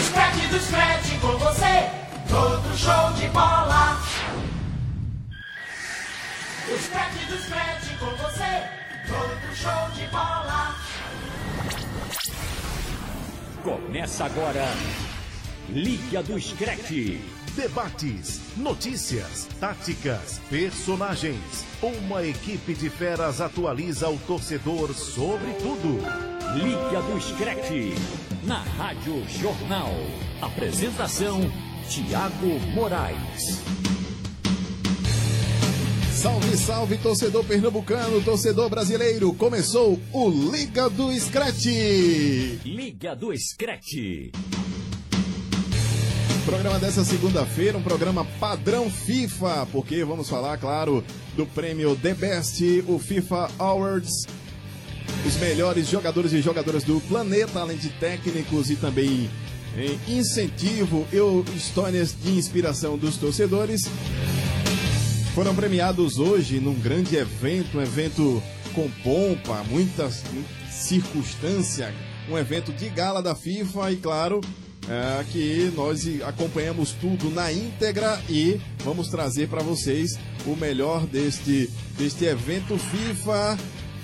O scratch do scratch com você, todo show de bola. O scratch do scratch com você, todo show de bola. Começa agora, Liga do Scratch. Debates, notícias, táticas, personagens. Uma equipe de feras atualiza o torcedor sobre tudo. Liga do Scratch, na Rádio Jornal. Apresentação, Tiago Moraes. Salve, salve, torcedor pernambucano, torcedor brasileiro. Começou o Liga do Scratch. Liga do Scratch. Programa dessa segunda-feira, um programa padrão FIFA, porque vamos falar, claro, do prêmio The Best, o FIFA Awards. Os melhores jogadores e jogadoras do planeta, além de técnicos e também eh, incentivo e histórias de inspiração dos torcedores. Foram premiados hoje num grande evento, um evento com pompa, muitas circunstâncias, um evento de gala da FIFA e, claro, é, que nós acompanhamos tudo na íntegra e vamos trazer para vocês o melhor deste, deste evento FIFA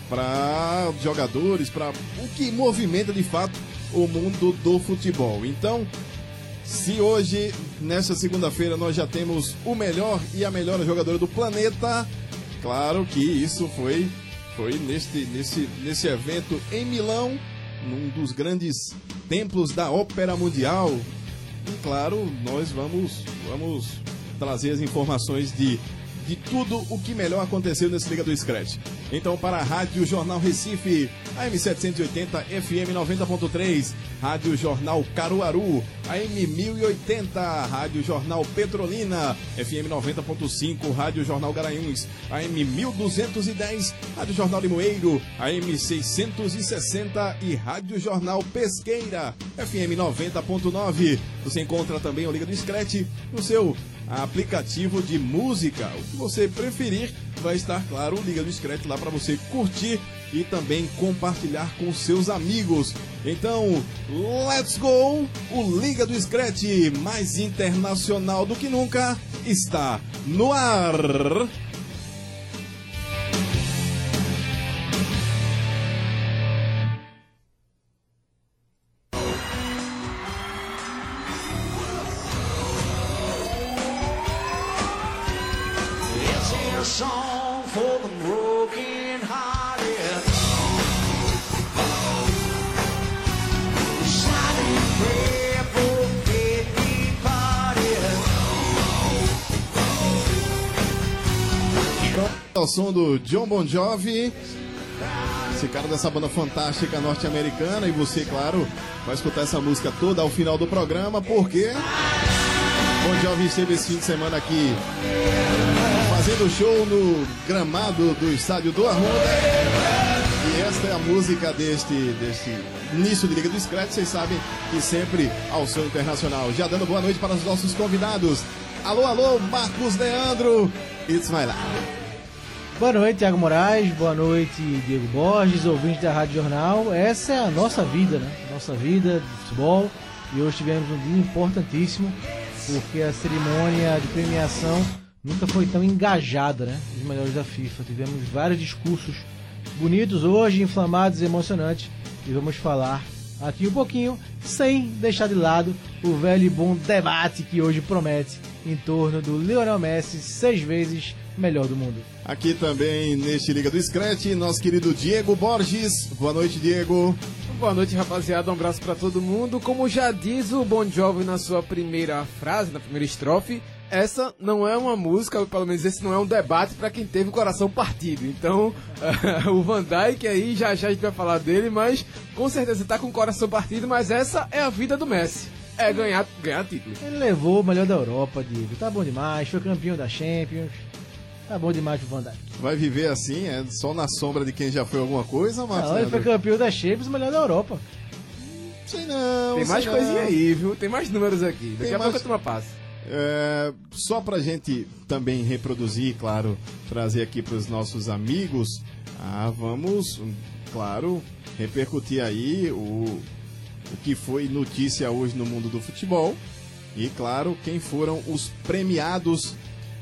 para jogadores, para o que movimenta de fato o mundo do futebol. Então, se hoje, nesta segunda-feira, nós já temos o melhor e a melhor jogadora do planeta, claro que isso foi, foi neste, nesse, nesse evento em Milão, num dos grandes templos da ópera mundial. E claro, nós vamos, vamos trazer as informações de de tudo o que melhor aconteceu nesse Liga do Scratch. Então, para a Rádio Jornal Recife, AM 780 FM 90.3, Rádio Jornal Caruaru, AM 1080, Rádio Jornal Petrolina, FM 90.5, Rádio Jornal Garanhuns, AM 1210, Rádio Jornal Limoeiro, AM 660 e Rádio Jornal Pesqueira, FM 90.9. Você encontra também o Liga do Scratch no seu aplicativo de música. O que você preferir, vai estar, claro, o Liga do Scratch lá para você curtir e também compartilhar com seus amigos. Então, let's go! O Liga do Scratch, mais internacional do que nunca, está no ar! Som do John Bon Jovi, esse cara dessa banda fantástica norte-americana, e você, claro, vai escutar essa música toda ao final do programa, porque Bon Jovi esteve esse fim de semana aqui fazendo show no gramado do estádio do Arruda. E esta é a música deste, deste início de Liga do Scratch, vocês sabem que sempre ao som internacional. Já dando boa noite para os nossos convidados. Alô, alô, Marcos Leandro, It's My Life. Boa noite, Thiago Moraes. Boa noite, Diego Borges, ouvinte da Rádio Jornal. Essa é a nossa vida, né? Nossa vida de futebol. E hoje tivemos um dia importantíssimo, porque a cerimônia de premiação nunca foi tão engajada, né? Os melhores da FIFA. Tivemos vários discursos bonitos hoje, inflamados e emocionantes. E vamos falar aqui um pouquinho, sem deixar de lado o velho e bom debate que hoje promete em torno do Lionel Messi, seis vezes melhor do mundo. Aqui também neste Liga do Scratch, nosso querido Diego Borges. Boa noite, Diego. Boa noite, rapaziada. Um abraço pra todo mundo. Como já diz o Bon Jovi na sua primeira frase, na primeira estrofe, essa não é uma música, ou pelo menos esse não é um debate pra quem teve o coração partido. Então, o Van Dijk aí, já já a gente vai falar dele, mas com certeza tá com o coração partido, mas essa é a vida do Messi. É ganhar, ganhar título. Ele levou o melhor da Europa, Diego. Tá bom demais, foi campeão da Champions. Tá bom demais pro Van Dijk. Vai viver assim, é só na sombra de quem já foi alguma coisa, Marcos? Não, ele foi campeão da Champions, melhor da Europa. Sei não. Tem sei mais não. coisinha aí, viu? Tem mais números aqui. Daqui Tem a mais- pouco a turma passa. É, só pra gente também reproduzir, claro, trazer aqui pros nossos amigos, ah, vamos, claro, repercutir aí o, o que foi notícia hoje no mundo do futebol. E claro, quem foram os premiados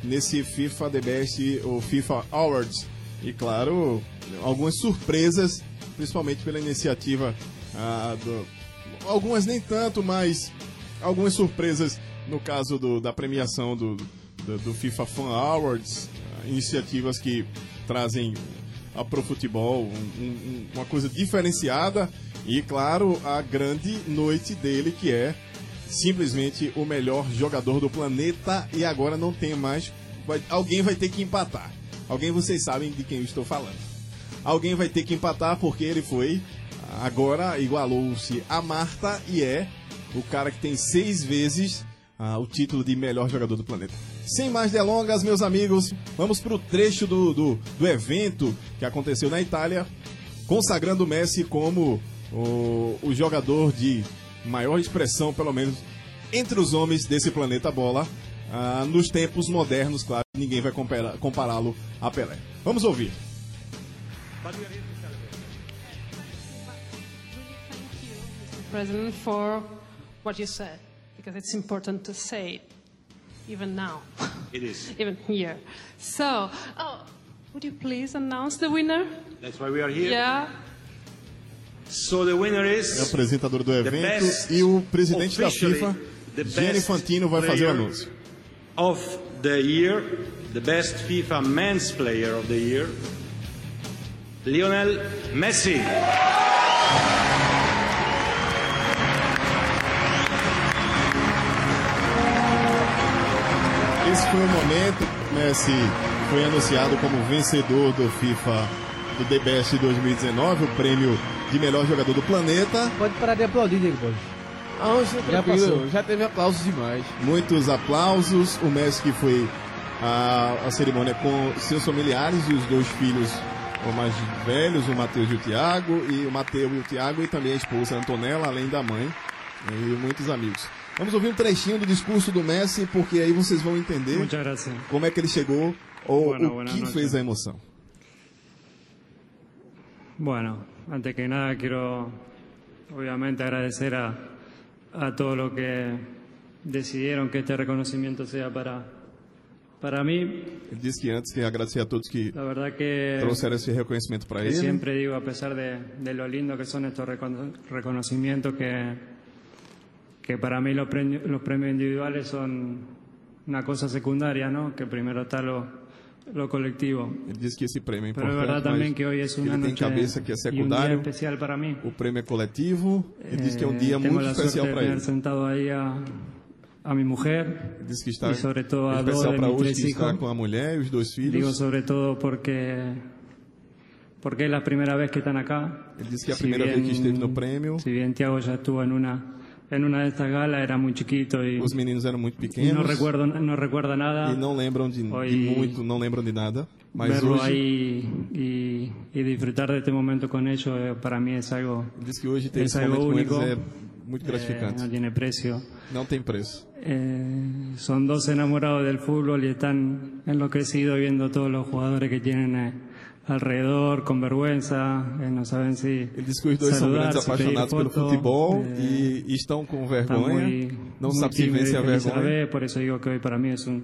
nesse FIFA The Best ou FIFA Awards. E claro, algumas surpresas, principalmente pela iniciativa ah, do, algumas nem tanto, mas algumas surpresas no caso do, da premiação do, do, do FIFA Fan Awards, ah, iniciativas que trazem a pro futebol um- um- uma coisa diferenciada e claro a grande noite dele que é simplesmente o melhor jogador do planeta e agora não tem mais vai- alguém vai ter que empatar alguém vocês sabem de quem eu estou falando alguém vai ter que empatar porque ele foi agora igualou-se a Marta e é o cara que tem seis vezes ah, o título de melhor jogador do planeta. Sem mais delongas, meus amigos, vamos para o trecho do, do, do evento que aconteceu na Itália, consagrando o Messi como o, o jogador de maior expressão, pelo menos, entre os homens desse planeta bola. ah, nos tempos modernos, claro, ninguém vai compará-lo a Pelé. Vamos ouvir. President, for what you said, because it's important to say it, even now, It is. even here. So, oh, would you please announce the winner? That's why we are here. Yeah. So the winner É o is apresentador do evento e o presidente da FIFA, Gianni Infantino, vai fazer o anúncio. of the year, the best FIFA men's player of the year, Lionel Messi. Esse foi o momento, Messi foi anunciado como vencedor do FIFA do The Best 2019, o prêmio de melhor jogador do planeta. Pode parar de aplaudir, Diego Borges. Ah, já, Já tranquilo, passou. já teve aplausos demais. Muitos aplausos. O Messi que foi a, a cerimônia com seus familiares e os dois filhos o mais velhos, o Matheus e o Tiago, e o Mateus e o Tiago, e também a esposa Antonella, além da mãe, e muitos amigos. Vamos ouvir um trechinho do discurso do Messi, porque aí vocês vão entender como é que ele chegou ou Bueno, o que noches. fez a emoção. Bueno, antes que nada quiero obviamente agradecer a, a todos los que decidieron que este reconocimiento sea para, para mí. Ele disse que antes quer agradecer a todos que La verdad que, trouxeram esse reconhecimento para ele. siempre digo, a pesar de, de lo lindo que son estos recono- reconocimientos, que, que para mí los premios, los premios individuales son una cosa secundaria, ¿no? Que primero está lo, lo colectivo. Ele disse que esse prêmio é Pero es importante, verdad también mas que hoy es una ele tem noche cabeça que é y un día secundário. especial para mí. O prêmio é coletivo. Ele disse que é um Eh, dia tengo muito la suerte especial de para ele. tener sentado ahí a, a mi mujer. Ele disse que está Y sobre todo a dos especial de para mis hoje tres que está hijos. com a mulher e os dois Digo filhos. sobre todo porque porque es la primera vez que están acá. Ele disse que é a primeira vez que esteve no prêmio. Si bien Tiago ya estuvo en una en una de estas galas, era muy chiquito y, Os meninos eram muito pequenos no recuerdo no recuerda nada. e não lembram de, de Hoy- muito, não lembram de nada. Mas Verlo hoje, ahí y, y disfrutar de este momento con ellos eh, para mí es algo disse que hoje ter Es esse algo momento com eles único. é muito eh, gratificante. no tiene precio. Não tem preço. Eh, son dos enamorados del fútbol y están enloquecidos viendo todos los jugadores que tienen eh, alrededor con vergüenza, eh, no saben si Ele disse que os dois são grandes apaixonados pelo futebol eh, e, e estão com vergonha. não muy sabe se vence a vergonha. vez, por eso digo que para mí es un,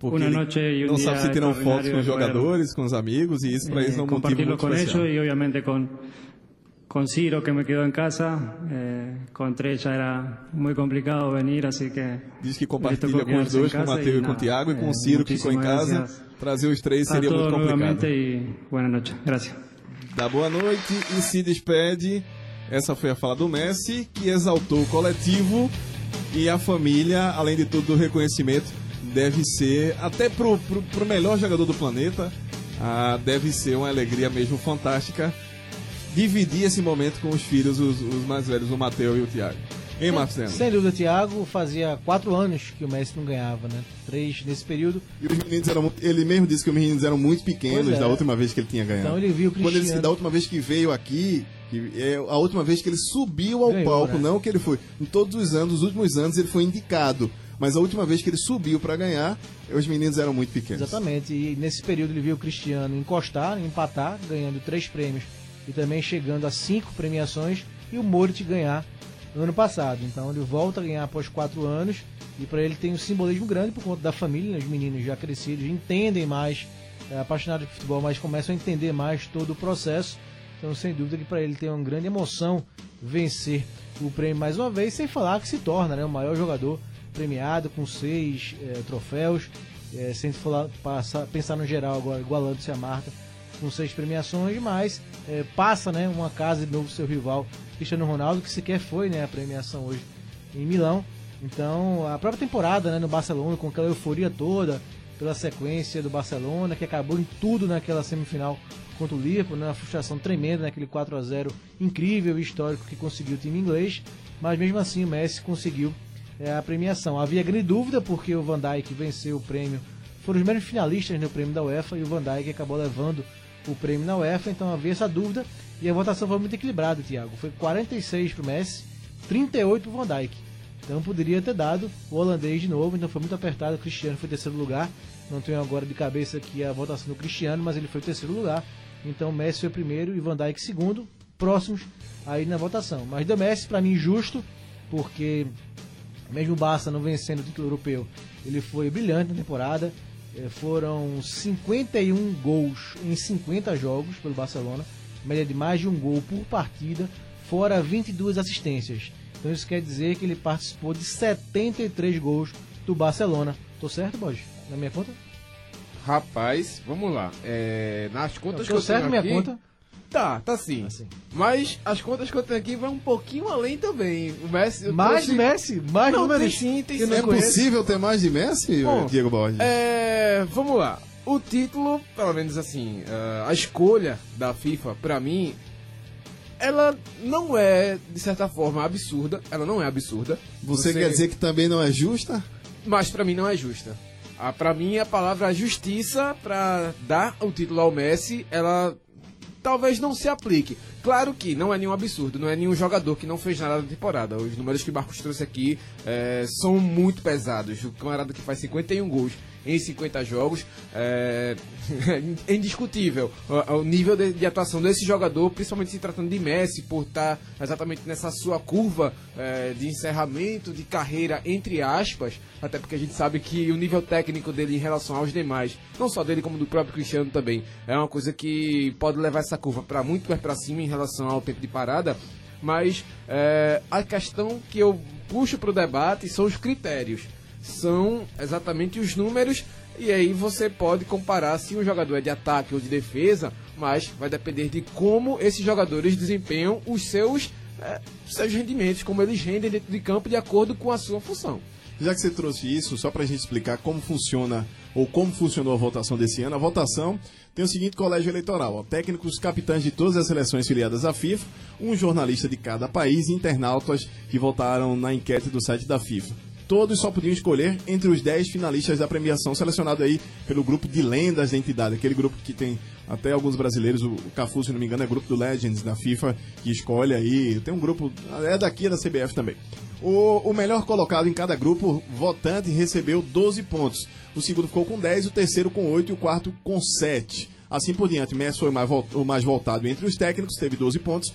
Porque un não sabe se tiram fotos com os jogadores, com os amigos, e isso para eles eh, é um motivo muito con especial. ellos y obviamente con, con Ciro que me quedó en casa, eh, con Trella era muy complicado venir, así que Diz que compartilha com os dois, com o casa Mateus e com o Tiago, e com o eh, Ciro que ficou em casa. gracias Trazer os três seria muito complicado. y buenas noches. Gracias. Dá boa noite e se despede. Essa foi a fala do Messi, que exaltou o coletivo e a família, além de tudo, do reconhecimento, deve ser, até pro, pro, pro melhor jogador do planeta, ah, deve ser uma alegria mesmo fantástica dividir esse momento com os filhos, os, os mais velhos, o Mateu e o Thiago. Hein, Senna? Sem dúvida, Thiago, fazia quatro anos que o Messi não ganhava, né? Três nesse período. E os meninos eram muito, ele mesmo disse que os meninos eram muito pequenos é. da última vez que ele tinha ganhado. Então ele viu o Quando ele disse Cristiano. da última vez que veio aqui, que é a última vez que ele subiu ao Ganhou, palco, né? não que ele foi. Em todos os anos, os últimos anos, ele foi indicado. Mas a última vez que ele subiu para ganhar, os meninos eram muito pequenos. Exatamente. E nesse período ele viu o Cristiano encostar, empatar, ganhando três prêmios e também chegando a cinco premiações, e o Moritz ganhar no ano passado. Então ele volta a ganhar após quatro anos e para ele tem um simbolismo grande por conta da família, né? os meninos já crescidos entendem mais, é, apaixonados por futebol, mas começam a entender mais todo o processo. Então sem dúvida que para ele tem uma grande emoção vencer o prêmio mais uma vez, sem falar que se torna né, o maior jogador premiado com seis é, troféus. É, sem falar, passar, pensar no geral agora, igualando-se a marca com seis premiações, mas é, passa né, uma casa de novo seu rival Cristiano Ronaldo, que sequer foi né, a premiação hoje em Milão. Então, a própria temporada né, no Barcelona, com aquela euforia toda, pela sequência do Barcelona, que acabou em tudo naquela semifinal contra o Liverpool, né, uma frustração tremenda naquele 4 a 0 incrível e histórico que conseguiu o time inglês, mas mesmo assim o Messi conseguiu é, a premiação. Havia grande dúvida porque o Van Dijk venceu o prêmio, foram os mesmos finalistas no prêmio da UEFA e o Van Dijk acabou levando o prêmio na UEFA, então havia essa dúvida e a votação foi muito equilibrada, Thiago. Foi 46 para o Messi, 38 para o Van Dijk. Então poderia ter dado o holandês de novo, então foi muito apertado. O Cristiano foi terceiro lugar. Não tenho agora de cabeça aqui a votação do Cristiano, mas ele foi terceiro lugar. Então Messi foi primeiro e Van Dijk segundo, próximos aí na votação. Mas do Messi, para mim, justo, porque mesmo o Barça não vencendo o título europeu, ele foi brilhante na temporada. Eh, foram 51 gols em 50 jogos pelo Barcelona, média de mais de um gol por partida, fora 22 assistências. Então isso quer dizer que ele participou de 73 gols do Barcelona. Tô certo, Borges? Na minha conta? Rapaz, vamos lá. É, nas contas Tô que eu certo tenho minha aqui, conta? Tá, tá sim. Assim. Mas as contas que eu tenho aqui vão um pouquinho além também. O Messi. Mais trouxe- Messi? Mais Não, números? tem sim, tem sim. É conheço. possível ter mais de Messi, Bom, Diego Borges? É, vamos lá. O título, pelo menos assim, ah, a escolha da FIFA, pra mim, ela não é, de certa forma, absurda. Ela não é absurda. Você, quer dizer que também não é justa? Mas pra mim não é justa. Ah, pra mim, a palavra justiça pra dar o título ao Messi, ela talvez não se aplique. Claro que não é nenhum absurdo, não é nenhum jogador que não fez nada na temporada. Os números que o Marcos trouxe aqui eh, são muito pesados. O camarada que faz 51 gols em 50 jogos é, é indiscutível o, o nível de, de atuação desse jogador, principalmente se tratando de Messi, por estar exatamente nessa sua curva eh, de encerramento de carreira, entre aspas, até porque a gente sabe que o nível técnico dele em relação aos demais, não só dele como do próprio Cristiano também, é uma coisa que pode levar essa curva para muito mais para cima em relação ao tempo de parada. Mas eh, a questão que eu puxo para o debate são os critérios são exatamente os números e aí você pode comparar se um jogador é de ataque ou de defesa, mas vai depender de como esses jogadores desempenham os seus, eh, seus rendimentos, como eles rendem dentro de campo de acordo com a sua função. Já que você trouxe isso, só pra gente explicar como funciona ou como funcionou a votação desse ano, a votação tem o seguinte colégio eleitoral: ó, técnicos capitães de todas as seleções filiadas à FIFA, um jornalista de cada país e internautas que votaram na enquete do site da FIFA. Todos só podiam escolher entre os 10 finalistas da premiação, selecionado aí pelo grupo de lendas da entidade, aquele grupo que tem até alguns brasileiros, o Cafu, se não me engano, é grupo do Legends da FIFA, que escolhe aí. Tem um grupo, é daqui é da CBF também. O, o melhor colocado em cada grupo votante recebeu 12 pontos. O segundo ficou com 10, o terceiro com 8 e o quarto com 7. Assim por diante, Messi foi o mais voltado entre os técnicos, teve 12 pontos.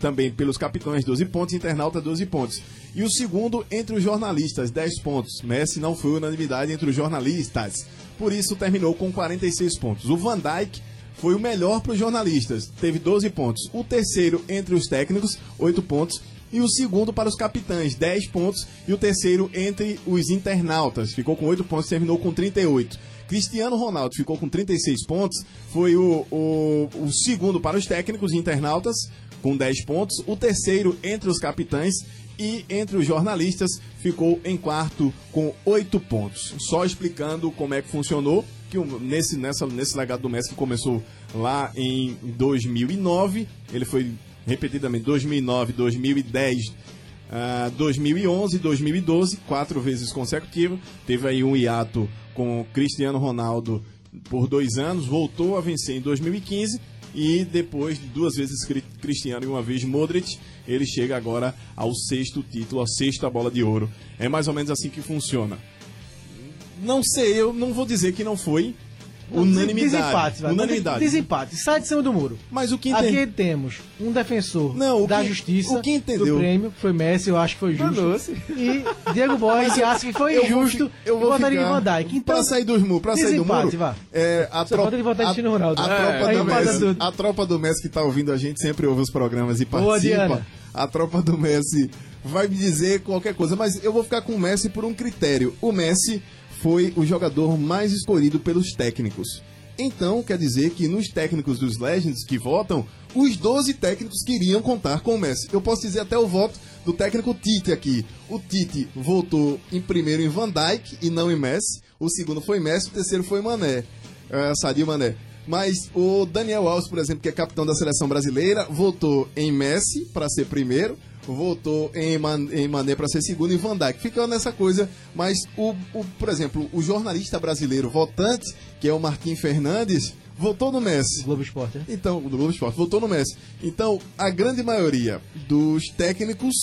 Também pelos capitães, 12 pontos. Internauta, 12 pontos. E o segundo entre os jornalistas, 10 pontos. Messi não foi unanimidade entre os jornalistas. Por isso, terminou com 46 pontos. O Van Dijk foi o melhor para os jornalistas, teve 12 pontos. O terceiro entre os técnicos, 8 pontos. E o segundo para os capitães, 10 pontos. E o terceiro entre os internautas, ficou com 8 pontos, terminou com 38. Cristiano Ronaldo ficou com 36 pontos, foi o, o, o segundo para os técnicos internautas, com 10 pontos. O terceiro entre os capitães e entre os jornalistas ficou em quarto com 8 pontos. Só explicando como é que funcionou, que nesse, nessa, nesse legado do Messi que começou lá em 2009, ele foi repetidamente 2009, 2010, ah, 2011, 2012, quatro vezes consecutivo. Teve aí um hiato com Cristiano Ronaldo por dois anos, voltou a vencer em 2015 e depois de duas vezes Cri- Cristiano e uma vez Modric, ele chega agora ao sexto título, a sexta bola de ouro. É mais ou menos assim que funciona. Não sei, eu não vou dizer que não foi, Unanimidade. Desempate, vai. Unanimidade. Desempate. Sai de cima do muro. Mas o que Aqui entende... temos um defensor Não, o da que- justiça o que entendeu- do prêmio, que foi Messi, eu acho que foi justo. E Diego Borges, que acha que foi eu vou injusto, eu vou votaria em Van Dijk. Então, pra sair do muro, pra sair do desempate, muro. vá. É, a Só tropa, ele votar a, Ronaldo. a É, tropa aí do Messi, a tropa do Messi que tá ouvindo a gente sempre ouve os programas e Boa, participa. Diana. A tropa do Messi vai me dizer qualquer coisa, mas eu vou ficar com o Messi por um critério. O Messi foi o jogador mais escolhido pelos técnicos. Então, quer dizer que nos técnicos dos Legends que votam, os 12 técnicos queriam contar com o Messi. Eu posso dizer até o voto do técnico Tite aqui. O Tite votou em primeiro em Van Dijk e não em Messi. O segundo foi Messi, o terceiro foi Mané. É, Sadio Mané. Mas o Daniel Alves, por exemplo, que é capitão da seleção brasileira, votou em Messi para ser primeiro, votou em, Man, em Mané para ser segundo e Van Dijk. Fica nessa coisa, mas o, o, por exemplo, o jornalista brasileiro votante, que é o Marquinhos Fernandes, votou no Messi. Globo Esporte, né? Então, do Globo Esporte, votou no Messi. Então, a grande maioria dos técnicos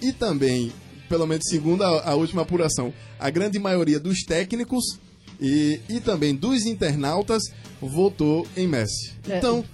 e também, pelo menos segundo a, a última apuração, a grande maioria dos técnicos e, e também dos internautas votou em Messi. É. Então,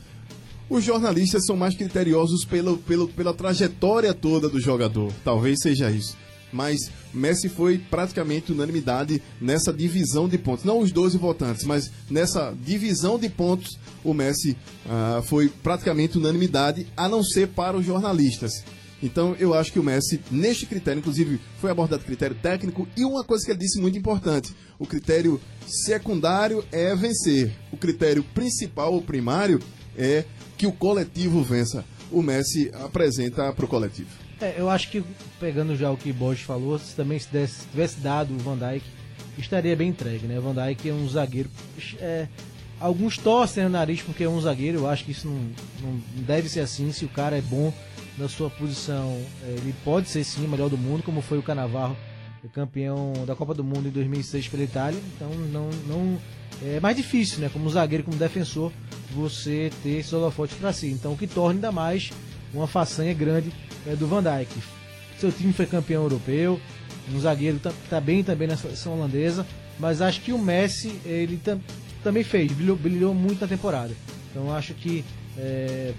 os jornalistas são mais criteriosos pelo, pelo, pela trajetória toda do jogador. Talvez seja isso. Mas Messi foi praticamente unanimidade nessa divisão de pontos. Não os 12 votantes, mas nessa divisão de pontos, o Messi ah, foi praticamente unanimidade, a não ser para os jornalistas. Então eu acho que o Messi, neste critério, inclusive, foi abordado critério técnico e uma coisa que ele disse muito importante: o critério secundário é vencer, o critério principal ou primário é que o coletivo vença. O Messi apresenta para o coletivo. É, eu acho que, pegando já o que Borges falou, se também se desse- tivesse dado o Van Dijk, estaria bem entregue, né? Van Dijk é um zagueiro. é, alguns torcem o nariz porque é um zagueiro, eu acho que isso não, não deve ser assim. Se o cara é bom na sua posição, é, ele pode ser sim o melhor do mundo, como foi o Canavarro, campeão da Copa do Mundo em 2006 pela Itália. Então, não, não é mais difícil, né? Como zagueiro, como defensor, você ter esses holofotes para si. Então, o que torna ainda mais uma façanha grande é, do Van Dijk. Seu time foi campeão europeu, um zagueiro que está bem também na seleção holandesa, mas acho que o Messi ele tam- também fez, brilhou, brilhou muito na temporada. Então acho que é,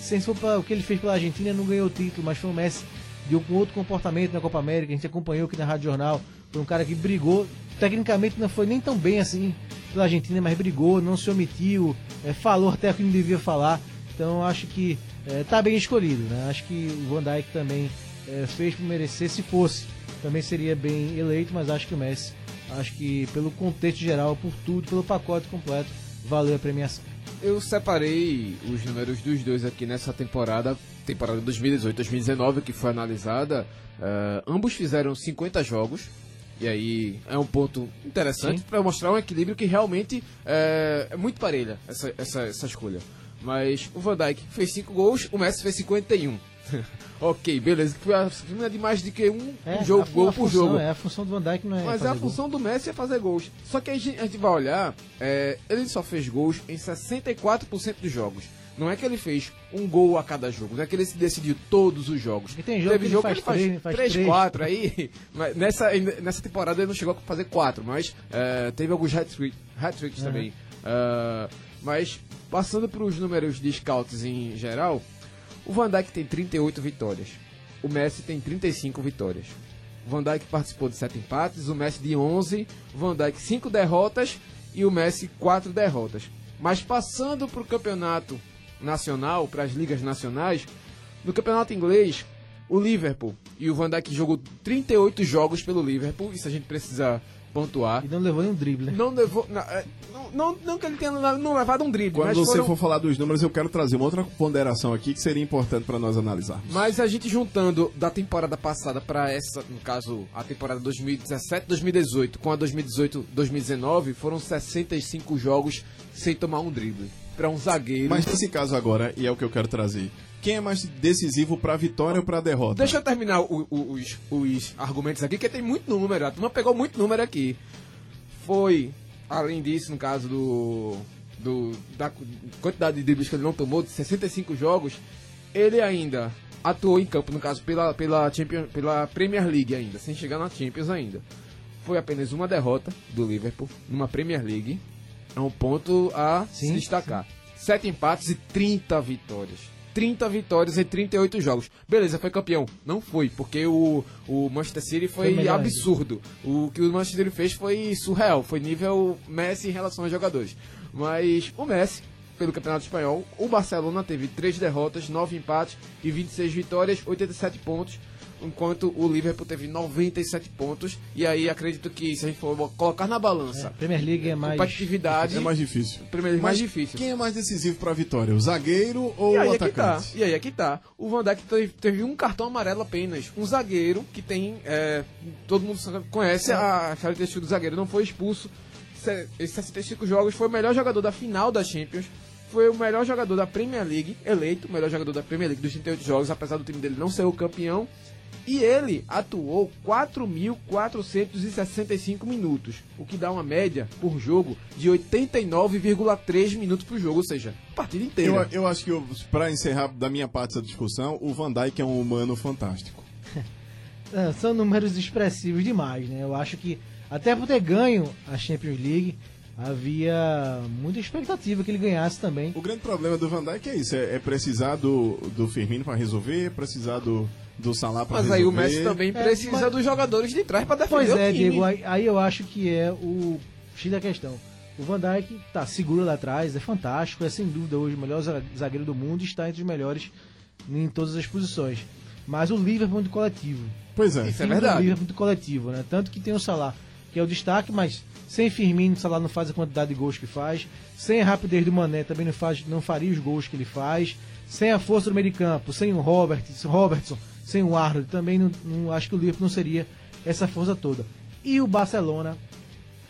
se for para o que ele fez pela Argentina, não ganhou o título, mas foi o Messi de um outro comportamento na Copa América, a gente acompanhou aqui na Rádio Jornal, foi um cara que brigou, tecnicamente não foi nem tão bem assim pela Argentina, mas brigou, não se omitiu, é, falou até o que não devia falar. Então acho que é, tá bem escolhido, né? Acho que o Van Dijk também é, fez por merecer, se fosse, também seria bem eleito, mas acho que o Messi, acho que pelo contexto geral, por tudo, pelo pacote completo, valeu a premiação. Eu separei os números dos dois aqui nessa temporada, temporada 2018-2019, que foi analisada. Eh, ambos fizeram 50 jogos. E aí é um ponto interessante para mostrar um equilíbrio que realmente é, é muito parelha essa, essa, essa escolha. Mas o Van Dijk fez 5 gols, o Messi fez 51. ok, beleza. Não é de mais do que um, um jogo, a, gol a por função, jogo. É, a função do Van Dijk não é Mas fazer a gol. função do Messi é fazer gols. Só que a gente, a gente vai olhar, é, ele só fez gols em 64% dos jogos. Não é que ele fez um gol a cada jogo, não é que ele se decidiu todos os jogos. E tem jogo que ele faz três, faz 3, três. 4 aí. Nessa, nessa temporada ele não chegou a fazer 4, mas é, teve alguns hat-trick- hat-tricks Uhum. também. É, mas passando para os números de scouts em geral, o Van Dijk tem 38 vitórias. O Messi tem 35 vitórias. O Van Dijk participou de 7 empates, o Messi de 11, o Van Dijk 5 derrotas e o Messi 4 derrotas. Mas passando para o campeonato nacional, para as ligas nacionais, no campeonato inglês, o Liverpool e o Van Dijk jogou 38 jogos pelo Liverpool, isso a gente precisa pontuar. E não levou nenhum drible, né? Não levou. Não, é, não, não, não que ele tenha não, levado um drible, Quando mas você foram- for falar dos números, eu quero trazer uma outra ponderação aqui que seria importante para nós analisarmos. Mas a gente juntando da temporada passada para essa, no caso, a temporada 2017-2018 com a 2018-2019, foram 65 jogos sem tomar um drible. Para um zagueiro. Mas nesse caso agora, e é o que eu quero trazer, quem é mais decisivo para a vitória ou para a derrota? Deixa eu terminar o- o- os, os argumentos aqui, que tem muito número. A turma pegou muito número aqui. Foi, além disso, no caso do. do da quantidade de dribles que ele não tomou, de 65 jogos, ele ainda atuou em campo, no caso, pela, pela, Champions, pela Premier League ainda, sem chegar na Champions ainda. Foi apenas uma derrota do Liverpool numa Premier League. É um ponto a Sim, se destacar. Sete empates e 30 vitórias. 30 vitórias em 38 jogos. Beleza, foi campeão. Não foi, porque o, o Manchester City foi, Foi ainda. absurdo. O que o Manchester City fez foi surreal. Foi nível Messi em relação aos jogadores. Mas o Messi, pelo Campeonato Espanhol, o Barcelona teve 3 derrotas, 9 empates e 26 vitórias, 87 pontos. Enquanto o Liverpool teve 97 pontos. E aí acredito que se a gente for colocar na balança Premier League é mais. competitividade, É mais difícil. Primeiro, mais Mas difícil. Quem é mais decisivo pra vitória? O zagueiro ou E aí o é que tá. atacante? E aí é que tá. O Van Dijk teve, teve um cartão amarelo apenas. Um zagueiro que tem. é, todo mundo conhece a característica do zagueiro. Não foi expulso. Se- Esses 65 jogos foi o melhor jogador da final da Champions. Foi o melhor jogador da Premier League, eleito o melhor jogador da Premier League dos 38 jogos, apesar do time dele não ser o campeão. E ele atuou 4.465 minutos, o que dá uma média por jogo de 89,3 minutos por jogo, ou seja, partida inteira. Eu, eu acho que, pra encerrar da minha parte essa discussão, o Van Dijk é um humano fantástico. É, são números expressivos demais, né? Eu acho que, até por ter ganho a Champions League, havia muita expectativa que ele ganhasse também. O grande problema do Van Dijk é isso, é, é precisar do, do Firmino pra resolver, precisar do, do Salah pra Mas resolver. aí o Messi também precisa mas- dos jogadores de trás para defender Pois o é, time. Diego, aí, aí eu acho que é o X da questão. O Van Dijk tá seguro lá atrás, é fantástico, é sem dúvida hoje o melhor za- zagueiro do mundo e está entre os melhores em todas as posições. Mas o Liverpool é muito coletivo. Pois é. Isso é verdade. Liverpool é muito coletivo, né? Tanto que tem o Salah, que é o destaque, mas sem Firmino, o Salah não faz a quantidade de gols que faz. Sem a rapidez do Mané, também não, faz, não faria os gols que ele faz. Sem a força do meio de campo, sem o Robert, Robertson, sem o Arnold, também não, não- acho que o Liverpool não seria essa força toda. E o Barcelona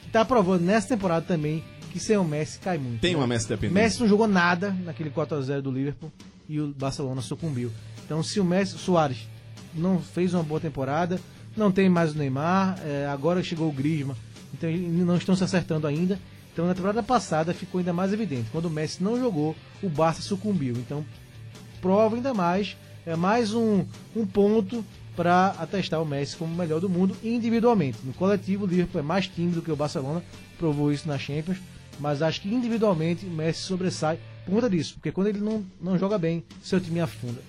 está provando nessa temporada também que sem o Messi cai muito. Tem né? uma Messi dependência. Messi não jogou nada naquele 4x0 do Liverpool e o Barcelona sucumbiu. Então, se o Messi, o Soares não fez uma boa temporada, não tem mais o Neymar, é, agora chegou o Griezmann, então não estão se acertando ainda. Então, na temporada passada ficou ainda mais evidente. Quando o Messi não jogou, o Barça sucumbiu. Então, prova ainda mais, é mais um, um ponto para atestar o Messi como o melhor do mundo individualmente. No coletivo, o Liverpool é mais tímido que o Barcelona, provou isso na Champions, mas acho que individualmente o Messi sobressai por conta disso, porque quando ele não, não joga bem, seu time afunda.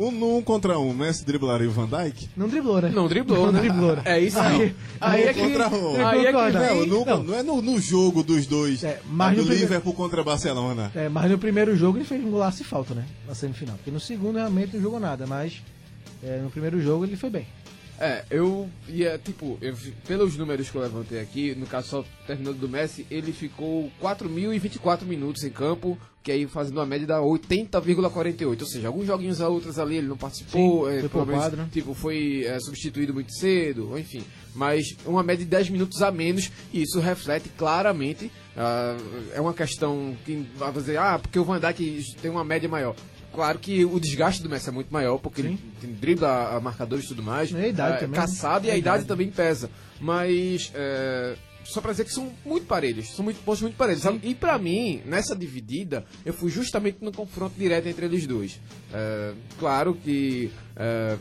Um no um contra um, Messi driblaria o Van Dijk? Não driblou, né? Não driblou, Não né? driblou, né? É isso aí. Aí é que, contra um. aí é que Não, no- não. não é no, no jogo dos dois. É, mas do primeiro- Liverpool contra Barcelona. É, mas no primeiro jogo ele fez um golaço e falta, né? Na semifinal. Porque no segundo realmente não jogou nada, mas é, no primeiro jogo ele foi bem. É, eu ia, tipo, eu pelos números que eu levantei aqui, no caso só terminando do Messi, ele ficou 4.024 minutos em campo, que aí fazendo uma média da 80,48. Ou seja, alguns joguinhos a outros ali ele não participou, Sim, é, foi menos, né? tipo, foi é, substituído muito cedo, enfim. Mas uma média de 10 minutos a menos, e isso reflete claramente. ah, é uma questão que vai dizer, ah, porque o Van Dijk tem uma média maior. Claro que o desgaste do Messi é muito maior, porque ele tem dribla a marcadores e tudo mais. E a idade é, também, Caçado e né? a A idade idade. também pesa. Mas é, só pra dizer que são muito parelhos. São muito pontos muito parelhos. sabe? E pra mim, nessa dividida, eu fui justamente no confronto direto entre eles dois. É, claro que é,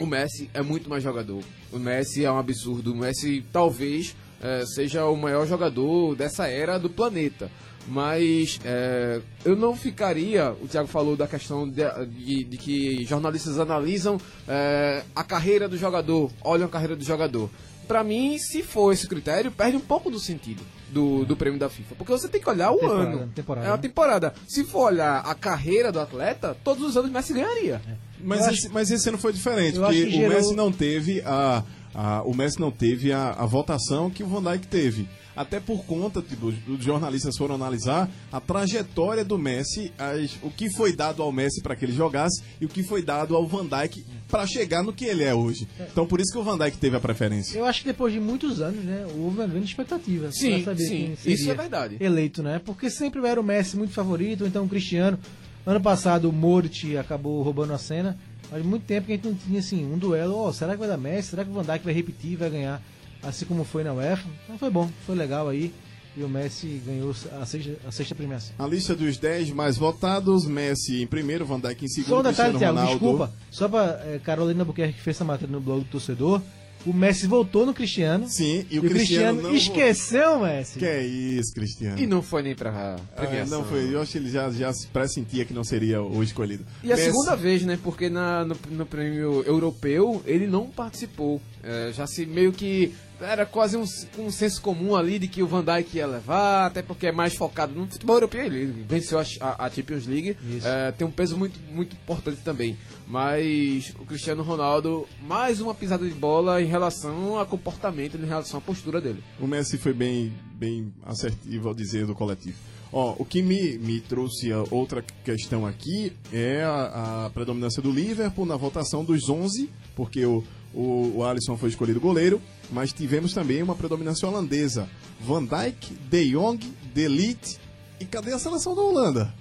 o Messi é muito mais jogador. O Messi é um absurdo. O Messi talvez é, seja o maior jogador dessa era do planeta. Mas é, eu não ficaria. O Thiago falou da questão de, de- de que jornalistas analisam é, a carreira do jogador, olham a carreira do jogador. Pra mim, se for esse critério, perde um pouco do sentido do, do prêmio da FIFA. Porque você tem que olhar o Temporada, ano. temporada, é a né? temporada. Se for olhar a carreira do atleta, todos os anos Messi ganharia. Mas Eu esse, mas esse ano foi diferente, porque acho que o gerou- Messi não teve a, a- o Messi não teve a, a votação que o Van Dijk teve. Até por conta, tipo, os os jornalistas foram analisar a trajetória do Messi, as- o que foi dado ao Messi para que ele jogasse e o que foi dado ao Van Dijk para chegar no que ele é hoje. Então por isso que o Van Dijk teve a preferência. Eu acho que depois de muitos anos, né, houve uma grande expectativa Sim, pra saber sim, quem seria isso é verdade. eleito, né? Porque sempre era o Messi muito favorito, ou então o Cristiano. Ano passado o Morit acabou roubando a cena, mas muito tempo que a gente não tinha assim um duelo. Ó, será que vai dar Messi? Será que o Van Dijk vai repetir, vai ganhar? Assim como foi na UEFA. Então foi bom, foi legal aí. E o Messi ganhou a sexta, a sexta premiação. A lista dos 10 mais votados, Messi em primeiro, Van Dijk em segundo, Só um detalhe, Cristiano Thiago, Ronaldo. desculpa. Só pra eh, Carolina Buquerque que fez essa matéria no blog do torcedor. O Messi voltou no Cristiano. Sim, e E o, o Cristiano, não esqueceu o Messi. Que é isso, Cristiano. E não foi nem pra Ah, premiação. não foi, eu acho que ele já, já se pressentia que não seria o escolhido. E a Messi- segunda vez, né? Porque na, no, no prêmio europeu ele não participou. É, já se meio que era quase um, um senso comum ali de que o Van Dijk ia levar, até porque é mais focado no futebol europeu. Ele venceu a, a- a Champions League, é, tem um peso muito, muito importante também. Mas o Cristiano Ronaldo, mais uma pisada de bola em relação ao comportamento, em relação à postura dele. O Messi foi bem, bem assertivo ao dizer do coletivo. Ó, o que me, me trouxe a outra questão aqui é a, a predominância do Liverpool na votação dos 11, porque o, o, o Alisson foi escolhido goleiro, mas tivemos também uma predominância holandesa. Van Dijk, De Jong, De Ligt e cadê a seleção da Holanda?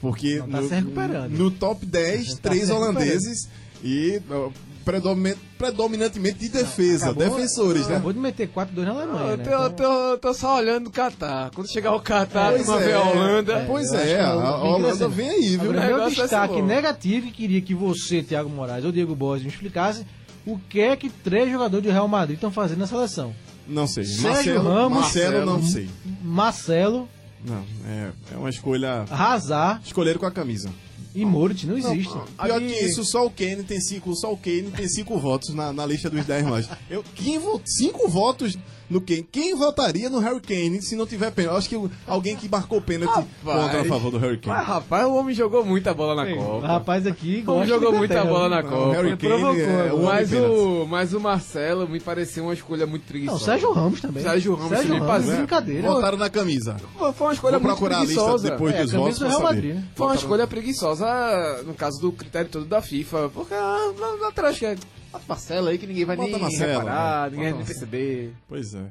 Porque tá no, no top 10, Tá três holandeses e ó, predomin- predominantemente de defesa, Acabou- defensores, né? Acabou de meter 4-2 na Alemanha, eu né? tô, Então- tô, tô só olhando o Catar. Quando chegar o Catar, Pois uma é. ver a Holanda. Pois eu é, a, é a bem Holanda vem aí, viu? Agora, O meu ser destaque bom. negativo que queria que você, Thiago Moraes ou Diego Borges me explicasse o que é que três jogadores do Real Madrid estão fazendo na seleção. Não sei. Sérgio Marcelo, Ramos, Marcelo, não sei. Marcelo, Não, é, é uma escolha. Hazard Escolheram com a camisa. e Moritz não existem. Pior Ali- que isso, só o Kane tem cinco, só o Kane tem cinco votos na, na lista dos 10 mais. Eu, quem vo- cinco votos no Kane. Quem votaria no Harry Kane se não tiver pênalti? Eu acho que o- alguém que marcou pênalti contra a favor do Harry Kane. Mas, rapaz, o homem jogou muita bola na O Copa. rapaz aqui O homem jogou de muita Inglaterra, bola na viu? Não, Copa. Harry Kane provocou, é o homem Mas o, mas o Marcelo me pareceu uma escolha muito preguiçosa. Não, Sérgio Ramos também. Sérgio Ramos Sérgio também Ramos, fazia- brincadeira. Votaram na camisa. Foi uma escolha Vou muito procurar a lista preguiçosa. depois É, dos votos Real. Madrid, né? Foi uma escolha preguiçosa no caso do critério todo da FIFA. Porque ah, atrás que é a parcela aí que ninguém vai Bota nem Marcelo, reparar, né? ninguém Bota vai nem perceber. Pois é.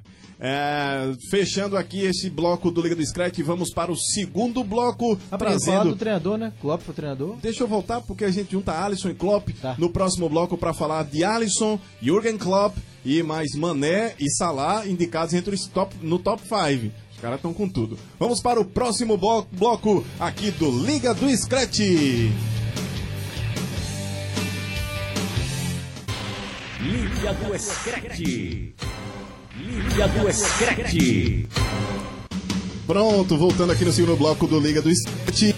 É, Fechando aqui esse bloco do Liga do Scratch, vamos para o segundo bloco, Ah, trazendo do treinador, né? Klopp foi o treinador. Deixa eu voltar porque a gente junta Alisson e Klopp Tá. no próximo bloco para falar de Alisson, Jürgen Klopp e mais Mané e Salah indicados entre os top, no top 5. Os caras estão com tudo. Vamos para o próximo blo- bloco aqui do Liga do Scratch. Liga do Scratch. Liga do Scratch. Pronto, voltando aqui no segundo bloco do Liga do Scratch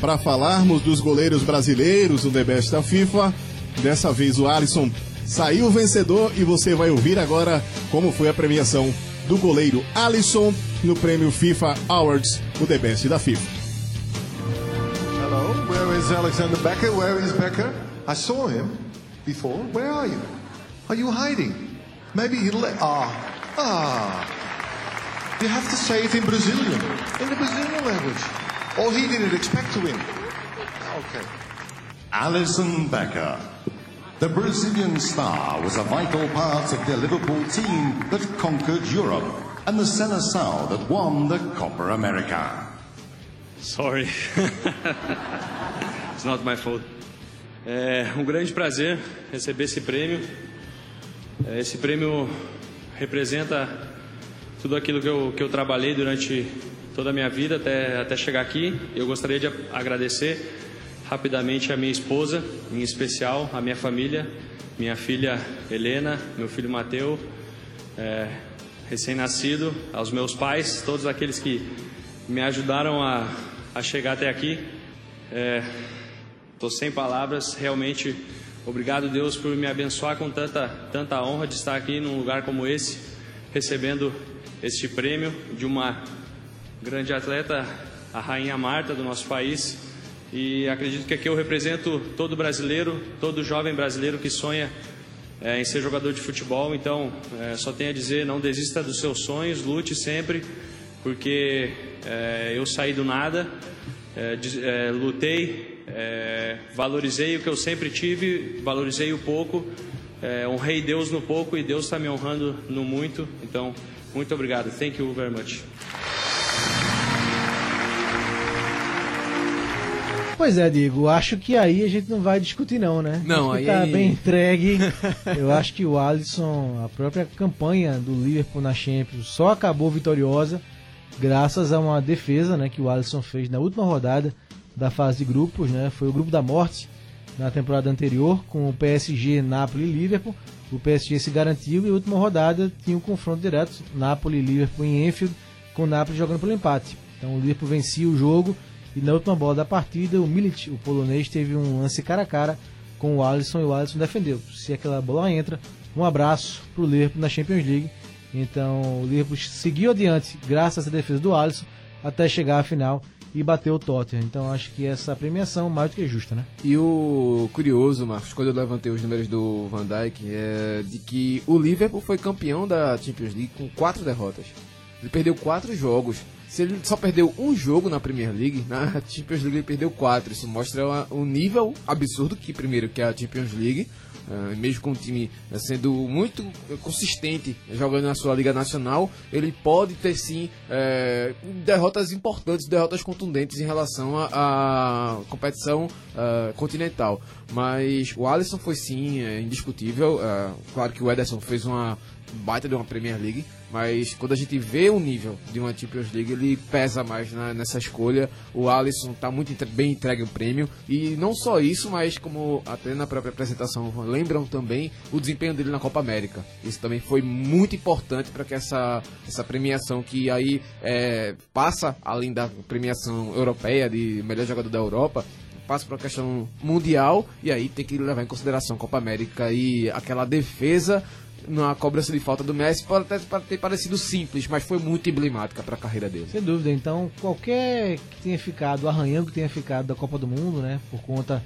para falarmos dos goleiros brasileiros do The Best da FIFA. Dessa vez o Alisson saiu vencedor e você vai ouvir agora como foi a premiação do goleiro Alisson no prêmio FIFA Awards, o The Best da FIFA. Hello, where is Alexander Becker? Where is Becker? I saw him before. Where are you? Are you hiding? Maybe he le- ah ah. You have to say it in Brazilian, in the Brazilian language, or he didn't expect to win. Okay. Alison Becker. The Brazilian star was a vital part of the Liverpool team that conquered Europe and the Seleção that won the Copa America. Sorry. It's not my fault. É um grande prazer receber esse prêmio. É, Esse prêmio representa tudo aquilo que eu, que eu trabalhei durante toda a minha vida até, até chegar aqui. Eu gostaria de agradecer rapidamente a minha esposa, em especial a minha família, minha filha Helena, meu filho Mateu, é, recém-nascido, aos meus pais, todos aqueles que me ajudaram a, a chegar até aqui. Estou sem palavras, realmente obrigado Deus por me abençoar com tanta, tanta honra de estar aqui num lugar como esse, recebendo este prêmio de uma grande atleta, a Rainha Marta do nosso país. E acredito que aqui eu represento todo brasileiro, todo jovem brasileiro que sonha é, em ser jogador de futebol. Então, é, só tenho a dizer: não desista dos seus sonhos, lute sempre, porque é, eu saí do nada, é, é, lutei, é, valorizei o que eu sempre tive, valorizei o pouco, é, honrei Deus no pouco e Deus está me honrando no muito. Então, muito obrigado. Thank you very much. Pois é, Diego, acho que aí a gente não vai discutir não, né? Não, acho que aí- tá bem entregue. Eu acho que o Alisson, a própria campanha do Liverpool na Champions só acabou vitoriosa graças a uma defesa, né, que o Alisson fez na última rodada da fase de grupos, né? Foi o grupo da morte na temporada anterior com o PSG, Napoli e Liverpool. O PSG se garantiu e a última rodada tinha um confronto direto, Napoli e Liverpool em Enfield, com o Napoli jogando pelo empate. Então o Liverpool vencia o jogo e na última bola da partida o Milic, o polonês, teve um lance cara a cara com o Alisson e o Alisson defendeu. Se aquela bola entra, um abraço pro Liverpool na Champions League. Então o Liverpool seguiu adiante graças à defesa do Alisson até chegar à final e bateu o Tottenham. Então acho que essa premiação mais do que justa, né? E o curioso, Marcos, quando eu levantei os números do Van Dijk, é de que o Liverpool foi campeão da Champions League com quatro derrotas. Ele perdeu quatro jogos. Se ele só perdeu um jogo na Premier League, na Champions League ele perdeu quatro. Isso mostra o nível absurdo que, primeiro, que é a Champions League, mesmo com o time uh, sendo muito consistente jogando na sua Liga Nacional, ele pode ter sim uh, derrotas importantes, derrotas contundentes em relação à competição continental. Mas o Alisson foi sim é indiscutível. claro que o Ederson fez uma baita de uma Premier League, mas quando a gente vê o nível de uma Champions League, ele pesa mais na, nessa escolha. O Alisson está muito entre, bem entregue o prêmio, e não só isso, mas como até na própria apresentação lembram também o desempenho dele na Copa América. Isso também foi muito importante para que essa, essa premiação que aí é, passa além da premiação europeia de melhor jogador da Europa, passa para a questão mundial e aí tem que levar em consideração Copa América e aquela defesa na cobrança de falta do Messi pode até ter parecido simples, mas foi muito emblemática para a carreira dele. Sem dúvida, então qualquer que tenha ficado, arranhando que tenha ficado da Copa do Mundo, né, por conta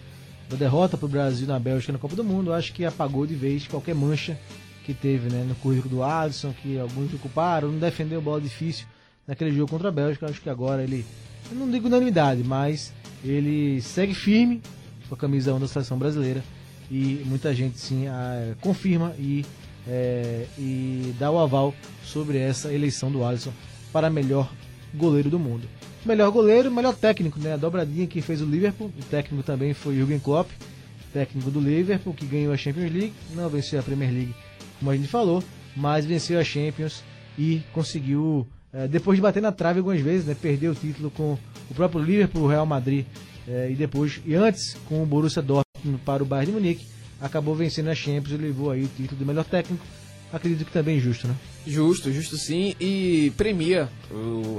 da derrota para o Brasil na Bélgica na Copa do Mundo, acho que apagou de vez qualquer mancha que teve né, no currículo do Alisson, que alguns ocuparam, não defendeu bola difícil naquele jogo contra a Bélgica. Acho que agora ele, não digo unanimidade, mas ele segue firme com a camisa 1 da seleção brasileira e muita gente sim a, confirma e é, e dá o aval sobre essa eleição do Alisson para melhor goleiro do mundo. Melhor goleiro, melhor técnico, né? A dobradinha que fez o Liverpool, o técnico também foi Jürgen Klopp, técnico do Liverpool, que ganhou a Champions League, não venceu a Premier League, como a gente falou, mas venceu a Champions e conseguiu, é, depois de bater na trave algumas vezes, né? Perdeu o título com o próprio Liverpool, o Real Madrid, é, e depois, e antes com o Borussia Dortmund para o Bayern de Munique, acabou vencendo a Champions e levou aí o título de melhor técnico. Acredito que também justo, né? Justo, justo sim, e premia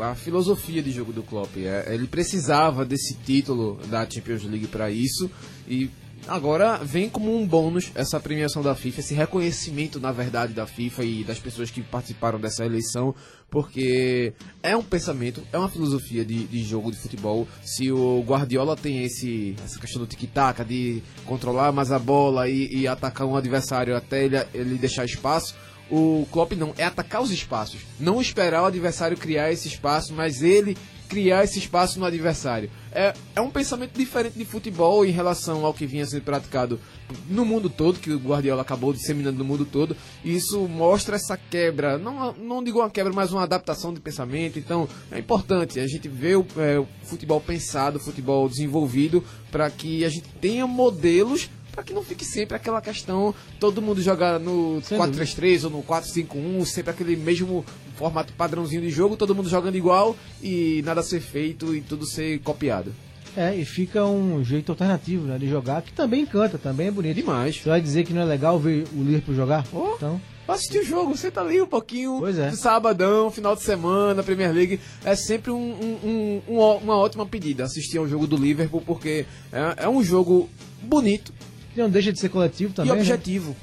a filosofia de jogo do Klopp. É, ele precisava desse título da Champions League para isso e agora vem como um bônus essa premiação da FIFA, esse reconhecimento, na verdade, da FIFA e das pessoas que participaram dessa eleição, porque é um pensamento, é uma filosofia de, de jogo de futebol. Se o Guardiola tem esse, essa questão do tic-tac, de controlar mais a bola e, e atacar um adversário até ele, ele deixar espaço, o Klopp não, é atacar os espaços. Não esperar o adversário criar esse espaço, mas ele criar esse espaço no adversário. É, é um pensamento diferente de futebol em relação ao que vinha sendo praticado no mundo todo, que o Guardiola acabou disseminando no mundo todo. E isso mostra essa quebra, não, não digo uma quebra, mas uma adaptação de pensamento. Então é importante a gente ver o, é, o futebol pensado, o futebol desenvolvido, para que a gente tenha modelos para que não fique sempre aquela questão, todo mundo joga no 4-3-3 ou no 4-5-1, sempre aquele mesmo formato padrãozinho de jogo, todo mundo jogando igual e nada ser feito e tudo ser copiado. É, e fica um jeito alternativo né, de jogar, que também encanta, também é bonito. Demais. Você vai dizer que não é legal ver o Liverpool jogar? Oh, então... Assistir o jogo, você tá ali um pouquinho pois é. sabadão, final de semana, Premier League. É sempre um, um, um, uma ótima pedida assistir ao jogo do Liverpool, porque é, é um jogo bonito, que não deixa de ser coletivo também. E objetivo.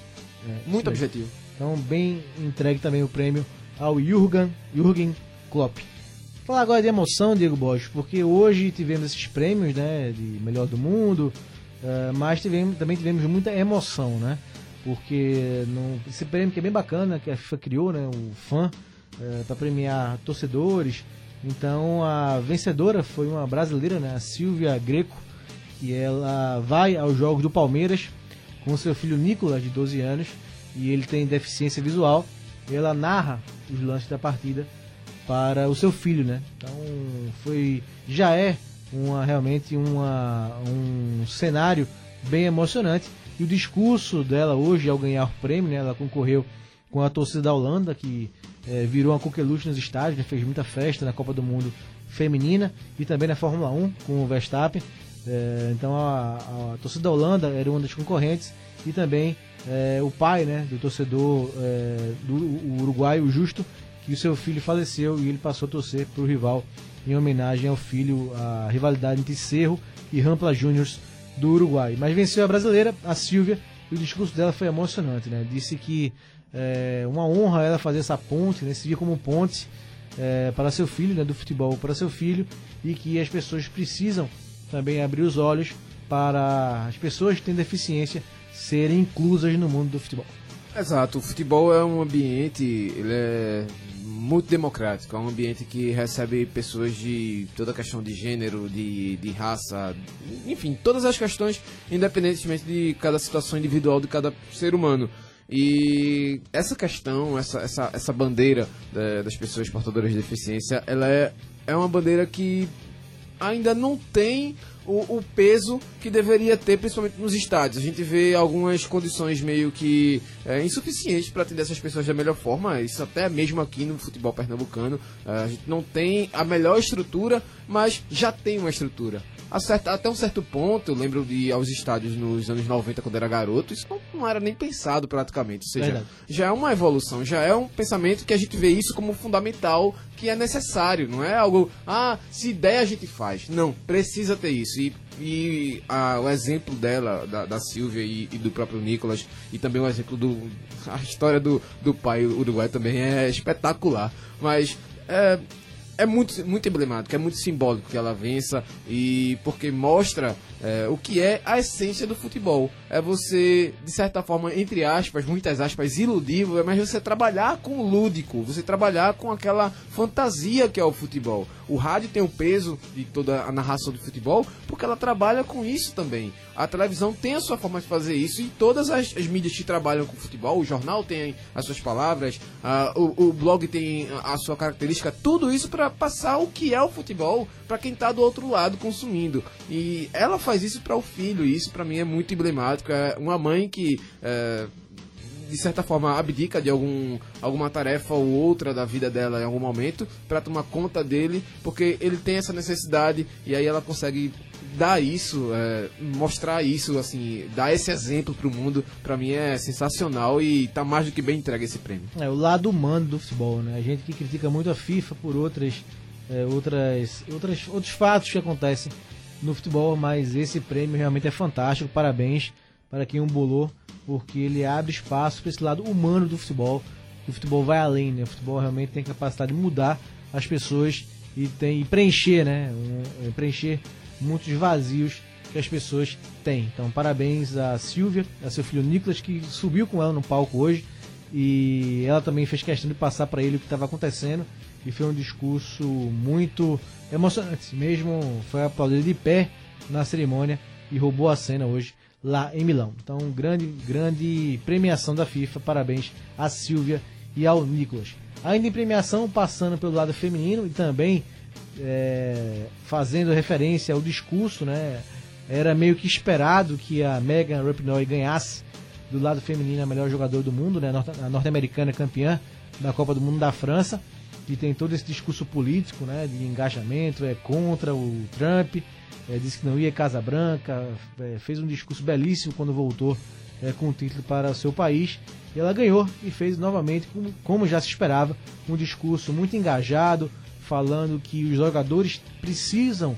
Né? É, Muito objetivo. Então, bem entregue também o prêmio ao Jürgen, Jürgen Klopp. Falar agora de emoção, Diego Bosch, porque hoje tivemos esses prêmios, né, de melhor do mundo, uh, mas tivemos, também tivemos muita emoção, né? Porque no, esse prêmio que é bem bacana, que a FIFA criou, né, o fã, uh, eh, para premiar torcedores. Então a vencedora foi uma brasileira, né, a Silvia Greco, que ela vai aos jogos do Palmeiras com seu filho Nicolas, de 12 anos, e ele tem deficiência visual. Ela narra os lances da partida para o seu filho, né? Então foi já é uma realmente uma, um cenário bem emocionante e o discurso dela hoje ao ganhar o prêmio, né? Ela concorreu com a torcida da Holanda que é, virou uma coqueluche nos estádios, né? fez muita festa na Copa do Mundo feminina e também na Fórmula 1 com o Verstappen É, então a, a torcida da Holanda era uma das concorrentes e também é, o pai né, do torcedor é, do Uruguai, o Justo, que o seu filho faleceu e ele passou a torcer para o rival em homenagem ao filho, a rivalidade entre Cerro e Rampla Juniors do Uruguai. Mas venceu a brasileira, a Silvia, e o discurso dela foi emocionante, né? Disse que é uma honra ela fazer essa ponte, né? Se como ponte é, para seu filho, né? Do futebol para seu filho, e que as pessoas precisam também abrir os olhos para as pessoas que têm deficiência serem inclusas no mundo do futebol. Exato, o futebol é um ambiente, ele é muito democrático, é um ambiente que recebe pessoas de toda a questão de gênero, de, de raça, enfim, todas as questões, independentemente de cada situação individual de cada ser humano. E essa questão, essa, essa, essa bandeira eh, das pessoas portadoras de deficiência, ela é, é uma bandeira que ainda não tem o, o, peso que deveria ter, principalmente nos estádios. A gente vê algumas condições meio que é, insuficientes para atender essas pessoas da melhor forma. Isso até mesmo aqui no futebol pernambucano. É, a gente não tem a melhor estrutura, mas já tem uma estrutura até um certo ponto, eu lembro de ir aos estádios nos anos 90, quando era garoto, isso não, não era nem pensado praticamente. Ou seja, Verdade. já é uma evolução, já é um pensamento que a gente vê isso como fundamental, que é necessário, não é algo, ah, se der a gente faz. Não, precisa ter isso. E, e a, o exemplo dela, da, da Silvia e, e, do próprio Nicolas, e também o exemplo do. A história do, do pai uruguai também é espetacular. Mas. É, é muito, muito emblemático, é muito simbólico que ela vença e porque mostra é, o que é a essência do futebol. É você, de certa forma, entre aspas, muitas aspas, iludível, mas você trabalhar com o lúdico, você trabalhar com aquela fantasia que é o futebol. O rádio tem o peso de toda a narração do futebol porque ela trabalha com isso também. A televisão tem a sua forma de fazer isso e todas as, as mídias que trabalham com futebol, o jornal tem as suas palavras, o, o blog tem a sua característica, tudo isso para passar o que é o futebol para quem está do outro lado consumindo. E ela faz isso para o filho, e isso para mim é muito emblemático. É uma mãe que. É, de certa forma abdica de algum, alguma tarefa ou outra da vida dela em algum momento para tomar conta dele, porque ele tem essa necessidade e aí ela consegue dar isso, é, mostrar isso, assim, dar esse exemplo pro mundo, para mim é sensacional e tá mais do que bem entregue esse prêmio. É o lado humano do futebol, né? A gente que critica muito a FIFA por outras, é, outras, outras, outros fatos que acontecem no futebol, mas esse prêmio realmente é fantástico. Parabéns para quem o bolou, porque ele abre espaço para esse lado humano do futebol. O futebol vai além, né? O futebol realmente tem capacidade de mudar as pessoas e tem e preencher, né? Um, preencher muitos vazios que as pessoas têm. Então, parabéns a Silvia, a seu filho Nicolas, que subiu com ela no palco hoje. E ela também fez questão de passar para ele o que estava acontecendo. E foi um discurso muito emocionante. Mesmo foi aplaudido de pé na cerimônia e roubou a cena hoje lá em Milão. Então, grande, grande premiação da FIFA. Parabéns a Silvia e ao Nicolas. Ainda em premiação, passando pelo lado feminino e também é, fazendo referência ao discurso, né? Era meio que esperado que a Megan Rapinoe ganhasse do lado feminino a melhor jogador do mundo, né? A norte-americana campeã da Copa do Mundo da França e tem todo esse discurso político, né, de engajamento, é contra o Trump, é, disse que não ia Casa Branca, é, fez um discurso belíssimo quando voltou é, com o título para o seu país. E ela ganhou e fez novamente, como, como já se esperava, um discurso muito engajado, falando que os jogadores precisam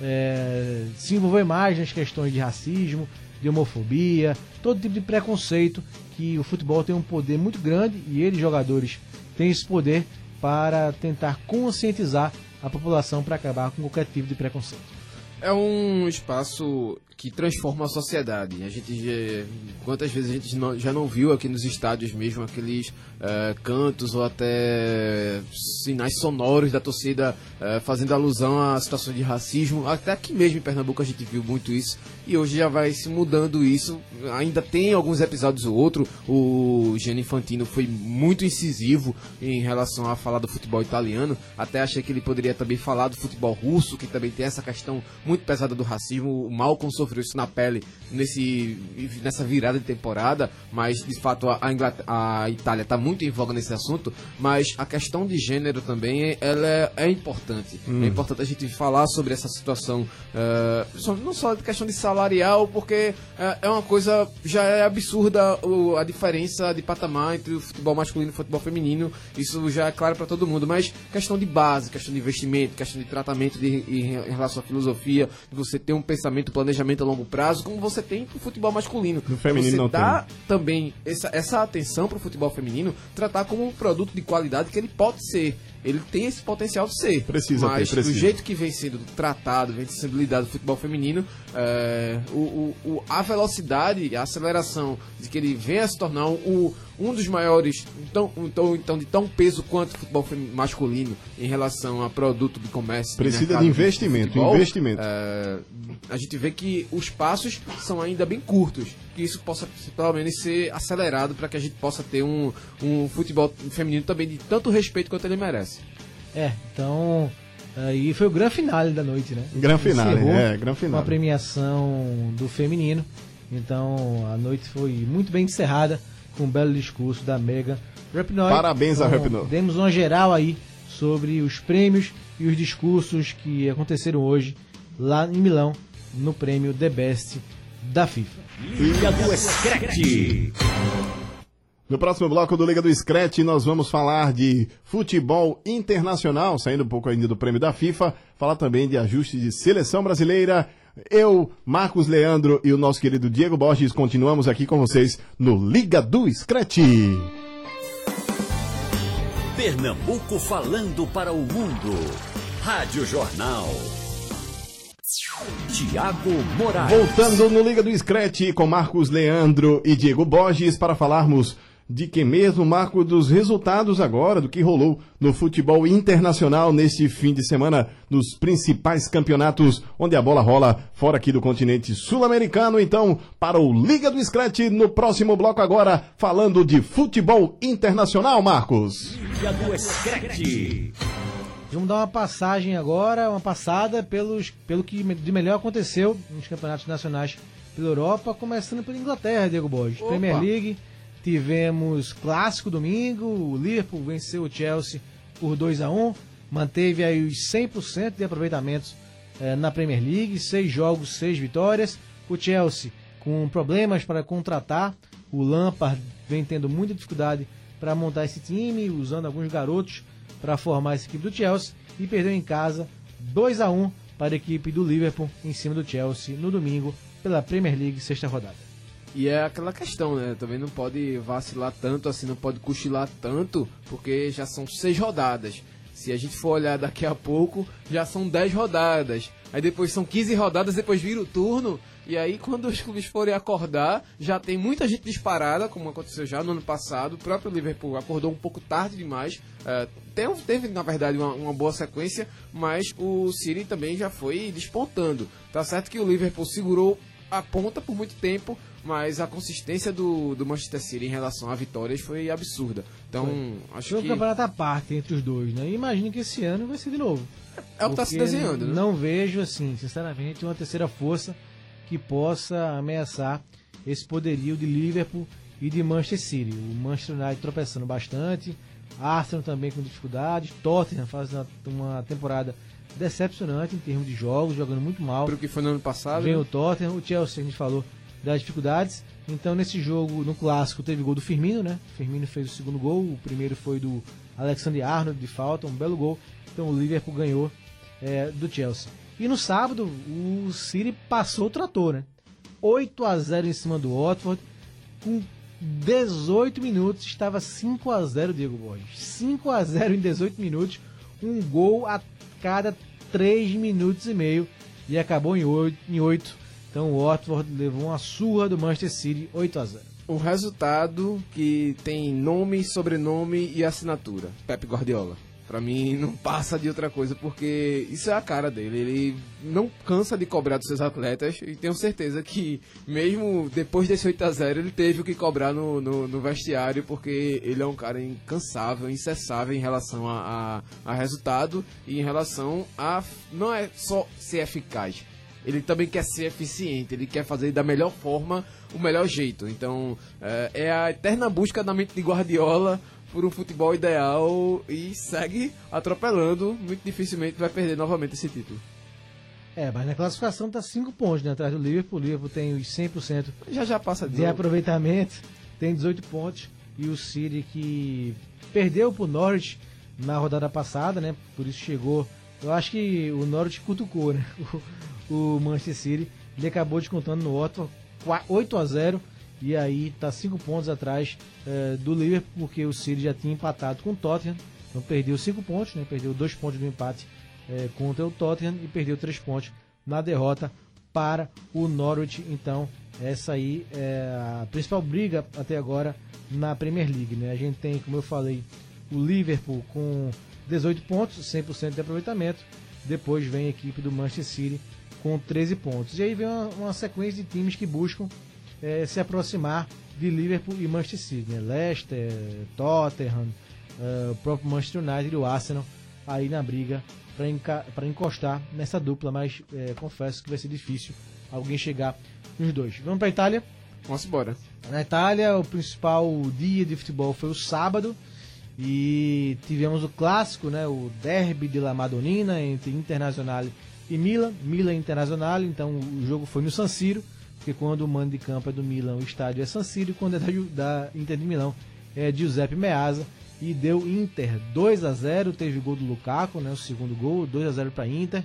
é, se envolver mais nas questões de racismo, de homofobia, todo tipo de preconceito, que o futebol tem um poder muito grande e eles, jogadores, têm esse poder para tentar conscientizar a população para acabar com qualquer tipo de preconceito. É um espaço que transforma a sociedade. A gente já, quantas vezes a gente já não viu aqui nos estádios mesmo aqueles uh, cantos ou até sinais sonoros da torcida uh, fazendo alusão a situações de racismo. Até aqui mesmo em Pernambuco a gente viu muito isso e hoje já vai se mudando isso. Ainda tem alguns episódios ou outro. O Gianni Infantino foi muito incisivo em relação a falar do futebol italiano. Até achei que ele poderia também falar do futebol russo, que também tem essa questão muito pesada do racismo. O Malcolm sofreu isso na pele nesse, nessa virada de temporada, mas de fato a, a, a Itália está muito em voga nesse assunto, mas a questão de gênero também ela é, é importante. Hum. É importante a gente falar sobre essa situação, só- não só de questão de salarial, porque eh, é uma coisa, já é absurda o- a diferença de patamar entre o futebol masculino e o futebol feminino, isso já é claro para todo mundo, mas questão de base, questão de investimento, questão de tratamento de, em, em relação à filosofia, de você ter um pensamento, planejamento a longo prazo, como você tem pro futebol masculino. No feminino você não dá também essa, essa atenção pro futebol feminino, tratar como um produto de qualidade que ele pode ser. Ele tem esse potencial de ser. Precisa ter, mas precisa. do jeito que vem sendo tratado, vem sendo lidado o futebol feminino, é, o, o- o- a velocidade, a aceleração de que ele venha a se tornar um, um dos maiores, então, então, então de tão peso quanto o futebol masculino em relação a produto de comércio. de Precisa mercado de investimento, futebol, investimento. é, a gente vê que os passos são ainda bem curtos, que isso possa pelo menos ser acelerado para que a gente possa ter um, um futebol feminino também de tanto respeito quanto ele merece. É, então. Aí foi o grande finale da noite, né? Gran finale, Encerrou é, gran Com finale. a premiação do feminino. Então a noite foi muito bem encerrada com um belo discurso da Megan Rapinoe. Parabéns a Então, Rapinoe. Demos uma geral aí sobre os prêmios e os discursos que aconteceram hoje lá em Milão, no prêmio The Best da FIFA. Liga do Scratch. No próximo bloco do Liga do Scratch, nós vamos falar de futebol internacional, saindo um pouco ainda do prêmio da FIFA, falar também de ajuste de seleção brasileira. Eu, Marcos Leandro e o nosso querido Diego Borges continuamos aqui com vocês no Liga do Scratch. Pernambuco falando para o mundo. Rádio Jornal. Tiago Moraes. Voltando no Liga do Scratch com Marcos Leandro e Diego Borges para falarmos de que mesmo, Marco, dos resultados agora, do que rolou no futebol internacional neste fim de semana, nos principais campeonatos onde a bola rola fora aqui do continente sul-americano. Então, para o Liga do Scratch, no próximo bloco agora, falando de futebol internacional, Marcos. Liga do Scratch. Vamos dar uma passagem agora, uma passada pelos, pelo que de melhor aconteceu nos campeonatos nacionais pela Europa, começando pela Inglaterra, Diego Borges. Opa. Premier League, tivemos clássico domingo, o Liverpool venceu o Chelsea por 2 a 1 manteve aí os 100% de aproveitamentos eh, na Premier League, seis jogos, seis vitórias. O Chelsea com problemas para contratar, o Lampard vem tendo muita dificuldade para montar esse time, usando alguns garotos para formar essa equipe do Chelsea e perdeu em casa 2 a 1 para a equipe do Liverpool em cima do Chelsea no domingo pela Premier League sexta rodada. E é aquela questão, né? Também não pode vacilar tanto, assim, não pode cochilar tanto, porque já são seis rodadas. Se a gente for olhar daqui a pouco, já são 10 rodadas. Aí depois são 15 rodadas, depois vira o turno. E aí, quando os clubes forem acordar, já tem muita gente disparada, como aconteceu já no ano passado. O próprio Liverpool acordou um pouco tarde demais. É, tem- teve, na verdade, uma, uma boa sequência, mas o City também já foi despontando. Tá certo que o Liverpool segurou a ponta por muito tempo, mas a consistência do, do Manchester City em relação a vitórias foi absurda. Então, acho Foi um que. campeonato à parte entre os dois, né? E imagino que esse ano vai ser de novo. É o que tá se desenhando, né? Não vejo, assim, sinceramente, uma terceira força que possa ameaçar esse poderio de Liverpool e de Manchester City. O Manchester United tropeçando bastante, Arsenal também com dificuldades, Tottenham faz uma, uma temporada decepcionante em termos de jogos, jogando muito mal. Pro que foi no ano passado. Vem né? o Tottenham, o Chelsea, a gente falou das dificuldades. Então, nesse jogo, no clássico, teve gol do Firmino, né? Firmino fez o segundo gol, o primeiro foi do Alexander Arnold de falta, um belo gol. Então, o Liverpool ganhou é, do Chelsea. E no sábado, o City passou o trator, né? 8 a 0 em cima do Watford, com 18 minutos, estava 5 a 0 Diego Borges. 5 a 0 em 18 minutos, um gol a cada 3 minutos e meio e acabou em 8. Em 8. Então o Watford levou uma surra do Manchester City 8 a 0. Um resultado que tem nome, sobrenome e assinatura. Pep Guardiola. Pra mim não passa de outra coisa, porque isso é a cara dele. Ele não cansa de cobrar dos seus atletas e tenho certeza que, mesmo depois desse 8x0, ele teve que cobrar no, no, no vestiário, porque ele é um cara incansável, incessável em relação a, a, a resultado e em relação a. Não é só ser eficaz. Ele também quer ser eficiente, ele quer fazer da melhor forma, o melhor jeito. Então, é, é a eterna busca da mente de Guardiola por um futebol ideal e segue atropelando. Muito dificilmente vai perder novamente esse título. É, mas na classificação tá 5 pontos né, atrás do Liverpool. O Liverpool tem os 100% Já já passa de de aproveitamento, tem 18 pontos. E o City que perdeu pro Norwich na rodada passada, né? Por isso chegou. Eu acho que o Norwich cutucou, né? O, o Manchester City. Ele acabou descontando no Otto 8 a 0 e aí tá 5 pontos atrás eh, do Liverpool, porque o City já tinha empatado com o Tottenham. Então perdeu 5 pontos, né? Perdeu 2 pontos do empate eh, contra o Tottenham e perdeu 3 pontos na derrota para o Norwich. Então, essa aí é a principal briga até agora na Premier League. Né? A gente tem, como eu falei, o Liverpool com 18 pontos, 100% de aproveitamento. Depois vem a equipe do Manchester City com 13 pontos. E aí vem uma, uma sequência de times que buscam eh, se aproximar de Liverpool e Manchester City. Né? Leicester, Tottenham, eh, o próprio Manchester United e o Arsenal aí na briga para encostar nessa dupla, mas eh, confesso que vai ser difícil alguém chegar nos dois. Vamos para Itália? Vamos embora. Na Itália, o principal dia de futebol foi o sábado e tivemos o clássico, né, o derby de La Madonnina entre Internazionale e Milan, Milan Internazionale, então o jogo foi no San Siro, porque quando o mando de campo é do Milan, o estádio é San Siro, e quando é da, da Inter de Milão é Giuseppe Meazza e deu Inter 2 a 0, teve gol do Lukaku, né, o segundo gol, 2 a 0 para Inter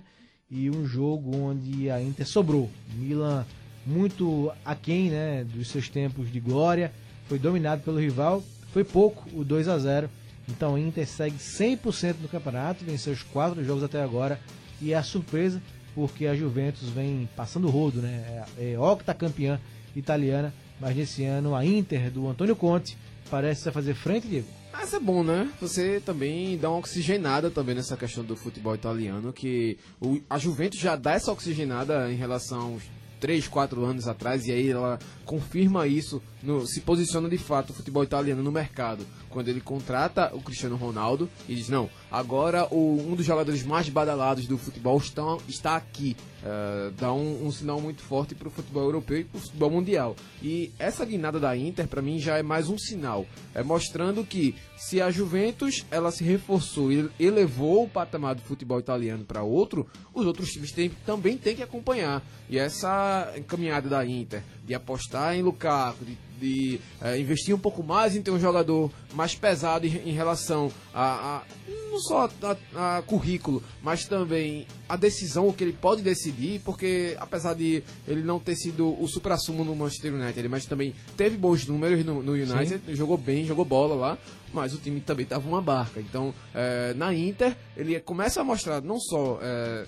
e um jogo onde a Inter sobrou. Milan muito aquém, né, dos seus tempos de glória, foi dominado pelo rival, foi pouco o 2 a 0. Então a Inter segue 100% no campeonato, venceu os quatro jogos até agora e é a surpresa porque a Juventus vem passando rodo, né? É, é octacampeã italiana, mas nesse ano a Inter do Antônio Conte parece fazer frente, Diego. Mas é bom, né? Você também dá uma oxigenada também nessa questão do futebol italiano, que o- a Juventus já dá essa oxigenada em relação aos 3, 4 anos atrás, e aí ela confirma isso, no- se posiciona de fato o futebol italiano no mercado. Quando ele contrata o Cristiano Ronaldo e diz, não, agora o- um dos jogadores mais badalados do futebol está, está aqui. Eh, dá um, um sinal muito forte para o futebol europeu e para o futebol mundial. E essa guinada da Inter, para mim, já é mais um sinal. É mostrando que se a Juventus ela se reforçou e elevou o patamar do futebol italiano para outro, os outros times têm- também têm que acompanhar. E essa caminhada da Inter de apostar em Lukaku, de, de, eh, investir um pouco mais em ter um jogador mais pesado em, em relação a, a- não só a, a currículo, mas também a decisão, o que ele pode decidir, porque apesar de ele não ter sido o supra-sumo no Manchester United, mas também teve bons números no, no United, jogou bem, jogou bola lá, mas o time também estava uma barca. Então, eh, na Inter, ele começa a mostrar não só eh,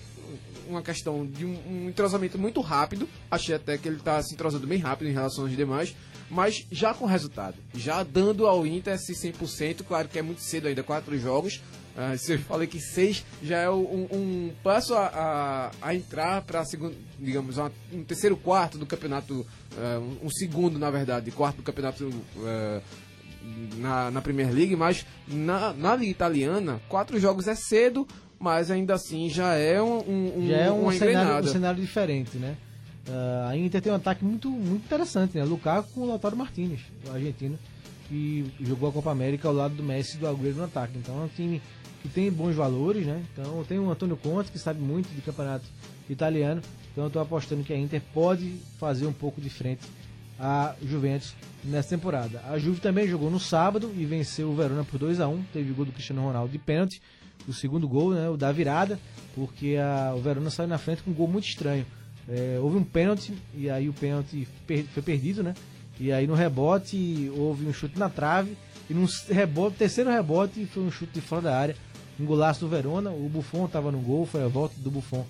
uma questão de um, um entrosamento muito rápido, achei até que ele está se entrosando bem rápido em relação aos demais, mas já com resultado, já dando ao Inter esse 100%, claro que é muito cedo ainda, quatro jogos, ah, se eu falei que seis já é um, um passo a, a, a entrar para segundo, digamos, uma- um terceiro quarto do campeonato, ah, um, segundo na verdade, quarto do campeonato ah, na, na Premier League, mas na, na Liga Italiana, quatro jogos é cedo, mas ainda assim já é um, um, Já é um cenário, um cenário diferente, né? Ah, a Inter tem um ataque muito, muito interessante, né? Lukaku com o Lautaro Martinez, o argentino, que jogou a Copa América ao lado do Messi e do Agüero no ataque. Então é um time que tem bons valores, né? Então tem o Antônio Conte, que sabe muito de campeonato italiano. Então eu tô apostando que a Inter pode fazer um pouco de frente à Juventus nessa temporada. A Juve também jogou no sábado e venceu o Verona por 2 a 1 Teve o gol do Cristiano Ronaldo de pênalti. O segundo gol, né, o da virada, porque a- o Verona saiu na frente com um gol muito estranho. É, houve um pênalti e aí o pênalti per- foi perdido, né? E aí no rebote houve um chute na trave e no rebote, terceiro rebote foi um chute de fora da área, um golaço do Verona. O Buffon estava no gol, foi a volta do Buffon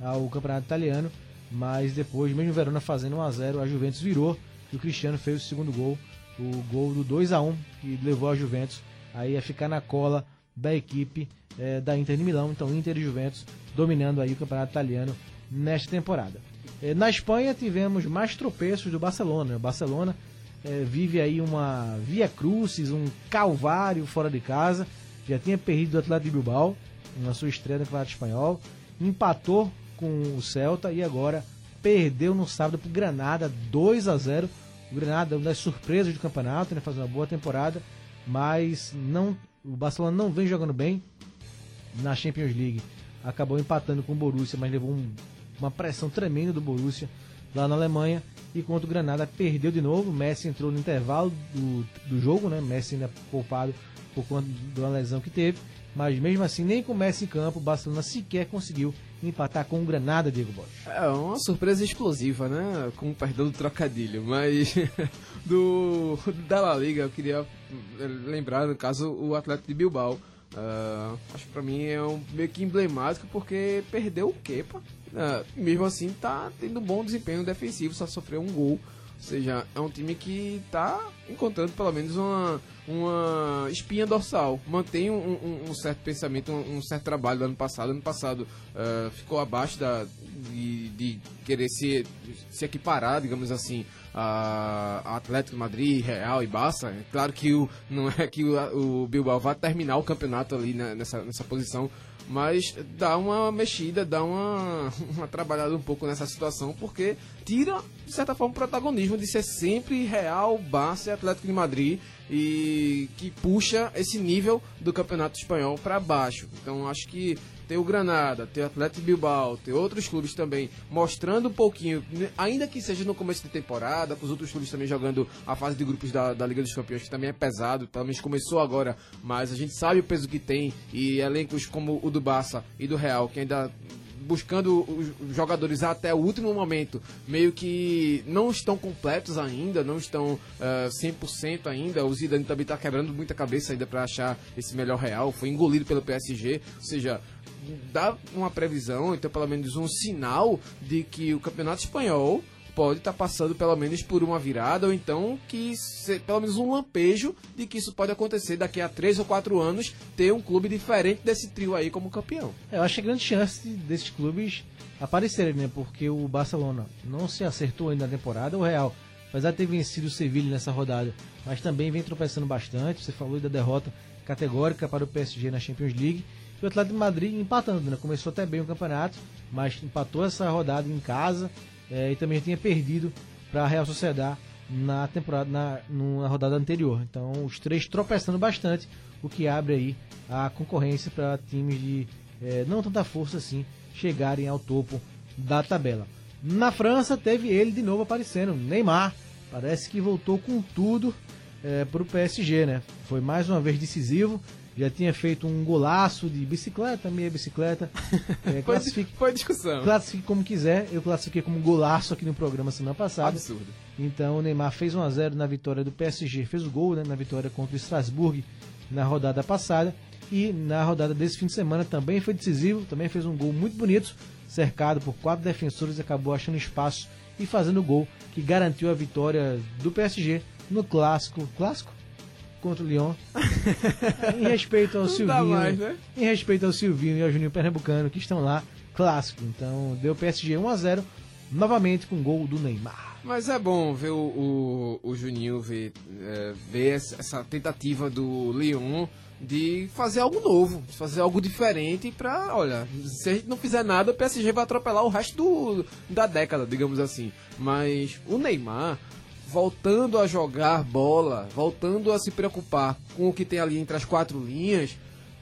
ao campeonato italiano, mas depois, mesmo o Verona fazendo 1 a 0, a Juventus virou e o Cristiano fez o segundo gol, o gol do 2 a 1 que levou a Juventus aí a ficar na cola da equipe eh, da Inter de Milão. Então Inter e Juventus dominando aí o campeonato italiano nesta temporada. Eh, na Espanha tivemos mais tropeços do Barcelona. O Barcelona eh, vive aí uma via crucis, um calvário fora de casa. Já tinha perdido o Atlético de Bilbao na sua estreia no Campeonato Espanhol. Empatou com o Celta e agora perdeu no sábado pro Granada 2 a 0 O Granada é uma das surpresas do campeonato, né, faz uma boa temporada, mas não o Barcelona não vem jogando bem na Champions League. Acabou empatando com o Borussia, mas levou um- uma pressão tremenda do Borussia lá na Alemanha. E contra o Granada perdeu de novo. Messi entrou no intervalo do, do jogo, né? Messi ainda poupado por conta de uma lesão que teve. Mas mesmo assim, nem com Messi em campo, o Barcelona sequer conseguiu empatar com o Granada, Diego Bosch. É uma surpresa explosiva, né? Com o perdão do trocadilho, mas do da La Liga eu queria lembrar, no caso, o Atlético de Bilbao. Ah, acho que pra mim é um, meio que emblemático porque perdeu o Kepa. Ah, mesmo assim tá tendo bom desempenho defensivo, só sofreu um gol. Ou seja, é um time que tá encontrando pelo menos uma, uma espinha dorsal. Mantém um, um- um certo pensamento, um, um certo trabalho do ano passado. Ano passado ah, ficou abaixo da, de, de querer se, se equiparar, digamos assim, a Atlético Madrid, Real e Barça. É claro que o, não é que o, o Bilbao vai terminar o campeonato ali né, nessa, nessa posição, mas dá uma mexida, dá uma, uma trabalhada um pouco nessa situação, porque tira, de certa forma, o protagonismo de ser sempre Real, Barça e Atlético de Madrid e que puxa esse nível do campeonato espanhol para baixo. Então acho que ter o Granada, ter o Atlético Bilbao, ter outros clubes também mostrando um pouquinho, né, ainda que seja no começo de temporada, com os outros clubes também jogando a fase de grupos da, da Liga dos Campeões, que também é pesado, pelo menos começou agora, mas a gente sabe o peso que tem e elencos como o do Barça e do Real, que ainda buscando os jogadores até o último momento, meio que não estão completos ainda, não estão eh, 100% ainda. O Zidane também está quebrando muita cabeça ainda para achar esse melhor real. Foi engolido pelo PSG, ou seja, dá uma previsão, então pelo menos um sinal de que o campeonato espanhol pode estar passando pelo menos por uma virada, ou então que se- pelo menos um lampejo de que isso pode acontecer daqui a três ou quatro anos, ter um clube diferente desse trio aí como campeão. É, Eu acho que grande chance desses clubes aparecerem, né? Porque o Barcelona não se acertou ainda na temporada. O Real, apesar de ter vencido o Sevilla nessa rodada, mas também vem tropeçando bastante. Você falou da derrota categórica para o PSG na Champions League. E o Atlético de Madrid empatando, né? Começou até bem o campeonato, mas empatou essa rodada em casa eh, e também tinha perdido para a Real Sociedad na temporada na, na rodada anterior. Então os três tropeçando bastante, o que abre aí a concorrência para times de eh, não tanta força assim chegarem ao topo da tabela. Na França teve ele de novo aparecendo, Neymar. Parece que voltou com tudo para o PSG, né? Foi mais uma vez decisivo. Já tinha feito um golaço de bicicleta, meia bicicleta. É, Foi, classifique, foi discussão. classifique como quiser. Eu classifiquei como golaço aqui no programa semana passada. Absurdo. Então o Neymar fez 1x0 na vitória do PSG, fez o gol né, na vitória contra o Strasbourg na rodada passada. E na rodada desse fim de semana também foi decisivo, também fez um gol muito bonito, cercado por quatro defensores, acabou achando espaço e fazendo o gol que garantiu a vitória do PSG no clássico. Clássico? Contra o Lyon. em respeito ao Silvinho. mais, né? Em respeito ao Silvinho e ao Juninho Pernambucano, que estão lá, clássico. Então deu PSG 1x0, novamente com gol do Neymar. Mas é bom ver o, o, o Juninho ver, é, ver essa tentativa do Lyon de fazer algo novo, de fazer algo diferente pra, olha, se a gente não fizer nada, o PSG vai atropelar o resto do, da década, digamos assim. Mas o Neymar voltando a jogar bola, voltando a se preocupar com o que tem ali entre as quatro linhas,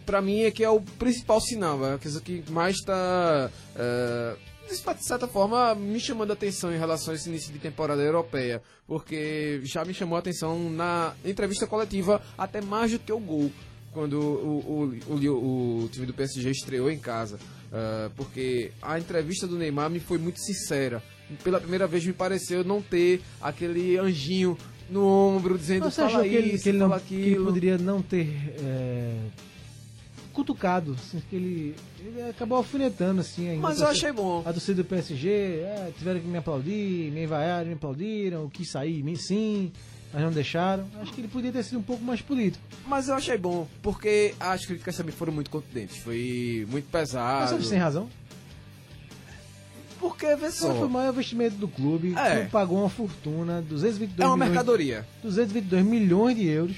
pra mim é que é o principal sinal, é a coisa que mais tá é, de certa forma me chamando a atenção em relação a esse início de temporada europeia, porque já me chamou a atenção na entrevista coletiva até mais do que o gol, quando o, o, o, o time do PSG estreou em casa. Ah, porque a entrevista do Neymar me foi muito sincera. Pela primeira vez me pareceu não ter aquele anjinho no ombro dizendo Você fala achou que ele, isso, que ele, não, que ele poderia não ter é, cutucado? Assim, que ele, ele acabou alfinetando assim ainda. Mas eu torcida- achei bom. A torcida do PSG, é, tiveram que me aplaudir, me vaiaram, me aplaudiram, quis sair, me sim, mas não deixaram. Acho que ele podia ter sido um pouco mais político. Mas eu achei bom, porque as críticas também foram muito contundentes. Foi muito pesado. Mas sem razão? Porque, vê Só foi o maior investimento do clube. É. O clube pagou uma fortuna, 222 É uma milhões, mercadoria. 222 milhões de euros.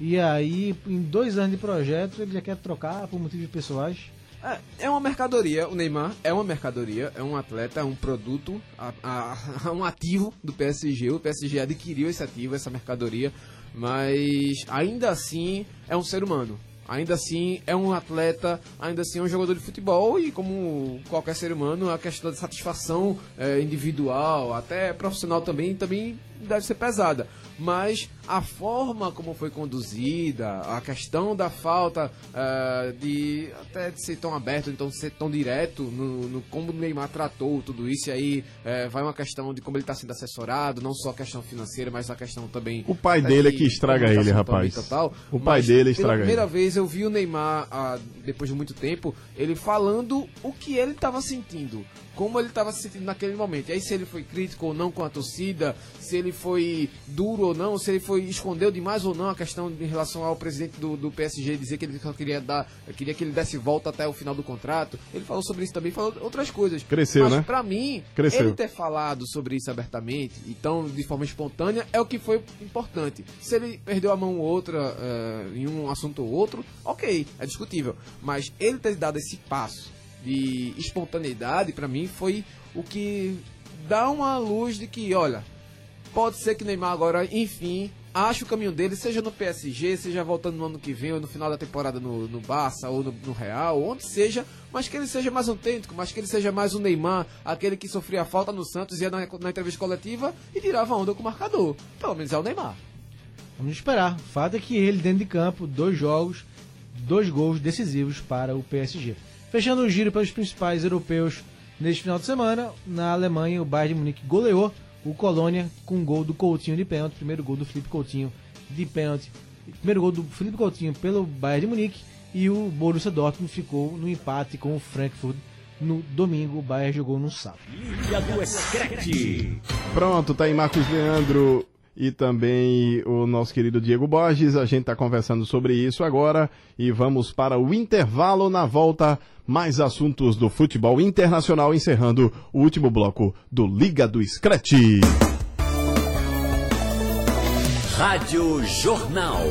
E aí, em dois anos de projeto, ele já quer trocar por motivos pessoais. É, é uma mercadoria, o Neymar é uma mercadoria, é um atleta, é um produto, a- a- um ativo do PSG. O PSG adquiriu esse ativo, essa mercadoria, mas ainda assim é um ser humano. Ainda assim é um atleta, ainda assim é um jogador de futebol e como qualquer ser humano, a questão de satisfação é, individual, até profissional também, também deve ser pesada. Mas a forma como foi conduzida, a questão da falta eh, de até de ser tão aberto, então de ser tão direto no, no como o Neymar tratou tudo isso, e aí eh, vai uma questão de como ele está sendo assessorado, não só a questão financeira, mas a questão também. O pai eh, dele é de que estraga comunicação ele, rapaz. tal. O pai dele Pela estraga primeira ele. vez eu vi o Neymar, ah, depois de muito tempo, ele falando o que ele estava sentindo. Como ele estava se sentindo naquele momento. E aí, se ele foi crítico ou não com a torcida, se ele foi duro ou não, se ele foi escondeu demais ou não a questão em relação ao presidente do, do PSG dizer que ele queria dar, queria que ele desse volta até o final do contrato. Ele falou sobre isso também, falou outras coisas. Cresceu, Mas né? pra mim, Cresceu. ele ter falado sobre isso abertamente, então de forma espontânea, é o que foi importante. Se ele perdeu a mão ou outra eh, em um assunto ou outro, ok, é discutível. Mas ele ter dado esse passo de espontaneidade, pra mim, foi o que dá uma luz de que, olha, pode ser que Neymar agora, enfim, ache o caminho dele, seja no PSG, seja voltando no ano que vem, ou no final da temporada no, no Barça, ou no, no Real, onde seja, mas que ele seja mais autêntico, mas que ele seja mais o Neymar, aquele que sofria falta no Santos, ia na, na entrevista coletiva e tirava onda com o marcador. Pelo menos é o Neymar. Vamos esperar. O fato é que ele, dentro de campo, dois jogos, dois gols decisivos para o PSG. Fechando o giro pelos principais europeus neste final de semana, na Alemanha, o Bayern de Munique goleou o Colônia com um gol do Coutinho de pênalti. Primeiro gol do Felipe Coutinho de pênalti. Primeiro gol do Felipe Coutinho pelo Bayern de Munique. E o Borussia Dortmund ficou no empate com o Frankfurt no domingo. O Bayern jogou no sábado. Pronto, tá aí Marcos Leandro e também o nosso querido Diego Borges. A gente tá conversando sobre isso agora e vamos para o intervalo na volta. Mais assuntos do futebol internacional, encerrando o último bloco do Liga do Scratch. Rádio Jornal.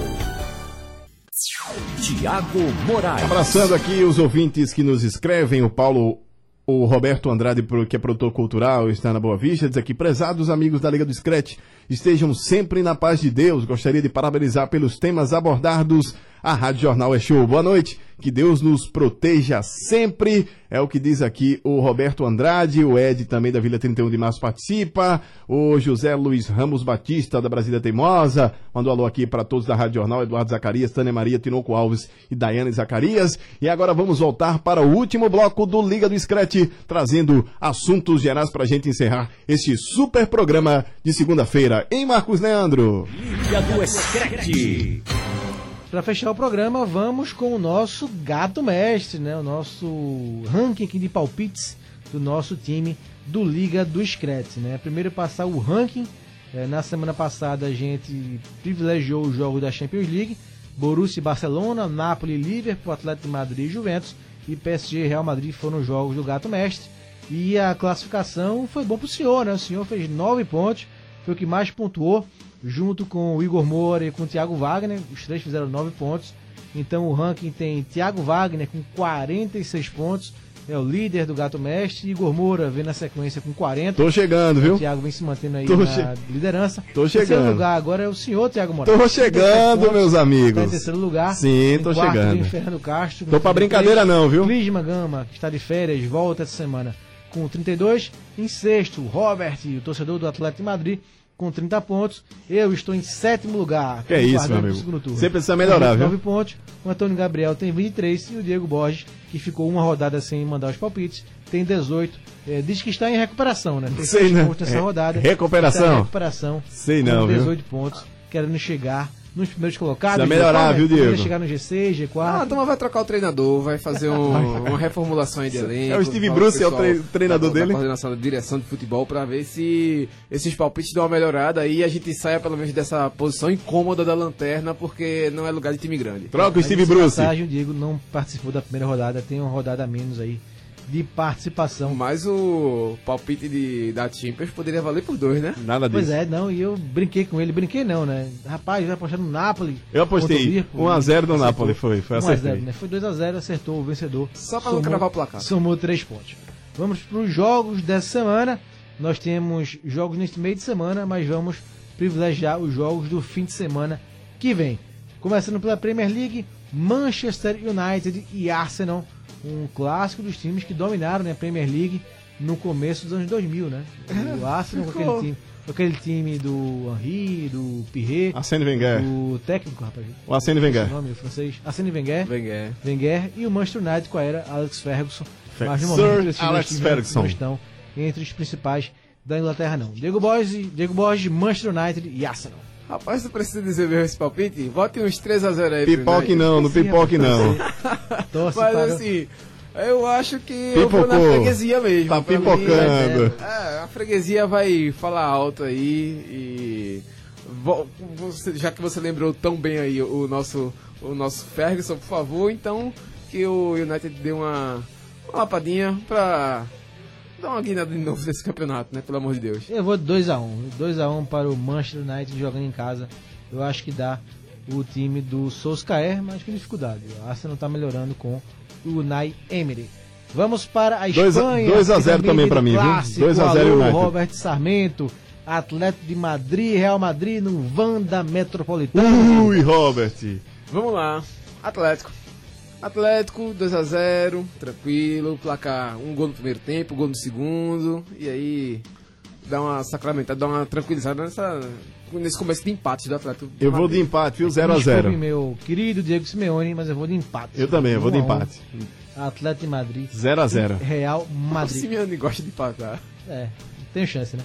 Tiago Moraes. Abraçando aqui os ouvintes que nos escrevem, o Paulo, o Roberto Andrade, que é produtor cultural, está na Boa Vista, diz aqui, prezados amigos da Liga do Scratch, estejam sempre na paz de Deus. Gostaria de parabenizar pelos temas abordados. A Rádio Jornal é show. Boa noite. Que Deus nos proteja sempre. É o que diz aqui o Roberto Andrade, o Ed também da Vila 31 de Março participa, o José Luiz Ramos Batista da Brasília Teimosa, mandou alô aqui para todos da Rádio Jornal, Eduardo Zacarias, Tânia Maria, Tinoco Alves e Daiane Zacarias. E agora vamos voltar para o último bloco do Liga do Screte, trazendo assuntos gerais para a gente encerrar este super programa de segunda-feira. Em Marcos Leandro. Ilha do Escrete. Para fechar o programa, vamos com o nosso gato mestre, né? O nosso ranking de palpites do nosso time do Liga do Scratch, né? Primeiro passar o ranking. eh, na semana passada a gente privilegiou os jogos da Champions League. Borussia e Barcelona, Napoli Liverpool, Atlético de Madrid e Juventus. E PSG e Real Madrid foram os jogos do gato mestre. E a classificação foi bom pro senhor, né? O senhor fez nove pontos, foi o que mais pontuou junto com o Igor Moura e com o Thiago Wagner, os três fizeram 9 pontos. Então o ranking tem Thiago Wagner com 46 pontos, é o líder do Gato Mestre, Igor Moura vem na sequência com 40. Tô chegando, viu? O Thiago vem se mantendo aí Tô na che- liderança. Tô Terceiro chegando. lugar agora é o senhor Thiago Moraes. Tô chegando, meus amigos. Está em terceiro lugar. Sim, tô quarto chegando. Fernando Castro. Tô pra 33. brincadeira não, viu? Clisma Gama, que está de férias, volta essa semana com 32. Em sexto, Robert, o torcedor do Atlético de Madrid, com 30 pontos. Eu estou em sétimo lugar. Que é isso, meu amigo. segundo turno. Você precisa melhorar, viu? 29 pontos. O Antônio Gabriel tem 23 e o Diego Borges, que ficou uma rodada sem mandar os palpites, tem 18. É, diz que está em recuperação, né? Tem Sei não. pontos nessa É, rodada. recuperação? Recuperação. Sei não, viu? 18 pontos, querendo chegar nos primeiros colocados. Precisa melhorar, viu, Diego? chegar no G6, G4. Ah, a turma vai trocar o treinador, vai fazer um- uma reformulação aí de elenco. É o Steve Bruce, é o tre- treinador da, da dele? coordenação da direção de futebol pra ver se esses palpites dão uma melhorada e a gente saia pelo menos dessa posição incômoda da lanterna, porque não é lugar de time grande. Troca o Steve essa Bruce. Passagem, o Diego não participou da primeira rodada, tem uma rodada a menos aí de participação. Mas o palpite de, da Champions poderia valer por dois, né? Nada Pois é, não, e eu brinquei com ele, brinquei não, né? Rapaz, vai apostar no Napoli. Eu apostei contra o Liverpool, 1x0 no acertou. Napoli, foi, foi 1 a 0, acertei. né? Foi 2x0, acertou o vencedor. Só pra não cravar o placar. Somou 3 pontos. Vamos para os jogos dessa semana. Nós temos jogos neste meio de semana, mas vamos privilegiar os jogos do fim de semana que vem. Começando pela Premier League, Manchester United e Arsenal, um clássico dos times que dominaram né, a Premier League no começo dos anos 2000, né? O Arsenal com aquele time, com aquele time do Henry, do Pirret, Arsène Wenger. do técnico, rapaz. O Arsène Wenger. É o nome, o francês. Arsène Wenger. Wenger. Wenger e o Manchester United com a era Alex Ferguson. Fe- Mas no Sir momento esses Alex times Ferguson. não estão entre os principais da Inglaterra, não. Diego Borges, Diego Borges, Manchester United e Arsenal. Rapaz, não precisa dizer mesmo esse palpite? Vote uns 3x0 aí. Pipoque United. não, no pipoque não. Torce Mas para- assim, eu acho que eu vou na Pipocou. freguesia mesmo. Tá Pra mim, pipocando. é, a freguesia vai falar alto aí e. já que você lembrou tão bem aí o nosso, o nosso Ferguson, por favor, então que o United dê uma, uma lapadinha pra dar uma guinada de novo nesse campeonato, né? Pelo amor de Deus. Eu vou 2x1. 2x1 para o Manchester United jogando em casa. Eu acho que dá o time do Solskjaer, mas com dificuldade. O Arsenal está melhorando com o Unai Emery. Vamos para a Espanha. dois a que zero também tem pra mim, viu? clássico. 2 a 0 Alô, United. Robert Sarmento, Atlético de Madrid, Real Madrid no Vanda Metropolitano. Ui, Robert. Vamos lá, Atlético. Atlético 2x0, tranquilo, placar um gol no primeiro tempo, um gol no segundo, e aí dá uma sacramentada, dá uma tranquilizada nessa, nesse começo de empate do Atlético. Eu vou de empate, viu? 0 a Desculpe, 0 meu querido Diego Simeone, mas eu vou de empate. Eu também, eu vou de 1 a 1. empate. Atlético de Madrid. 0 a 0 Real O Madrid. Simeone gosta de empatar. É, tem chance, né?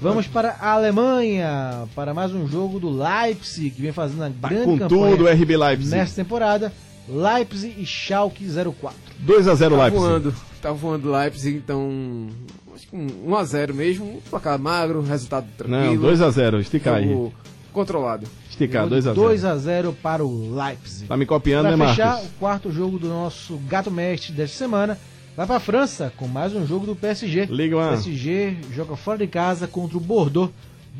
Vamos para a Alemanha, para mais um jogo do Leipzig, que vem fazendo uma grande com campanha tudo, RB Leipzig. nessa temporada. Leipzig e Schalke 04. 2 a 0 Tá Leipzig. voando, tá voando Leipzig, então acho que um 1x0 mesmo, placar magro, resultado tranquilo. Não, 2 a 0 estica aí. Controlado. Esticar, 2 a 0 2 a 0 para o Leipzig. Tá me copiando, Para né, fechar, Marcos? o quarto jogo do nosso gato mestre desta semana vai para a França com mais um jogo do PSG. Liga lá. PSG joga fora de casa contra o Bordeaux.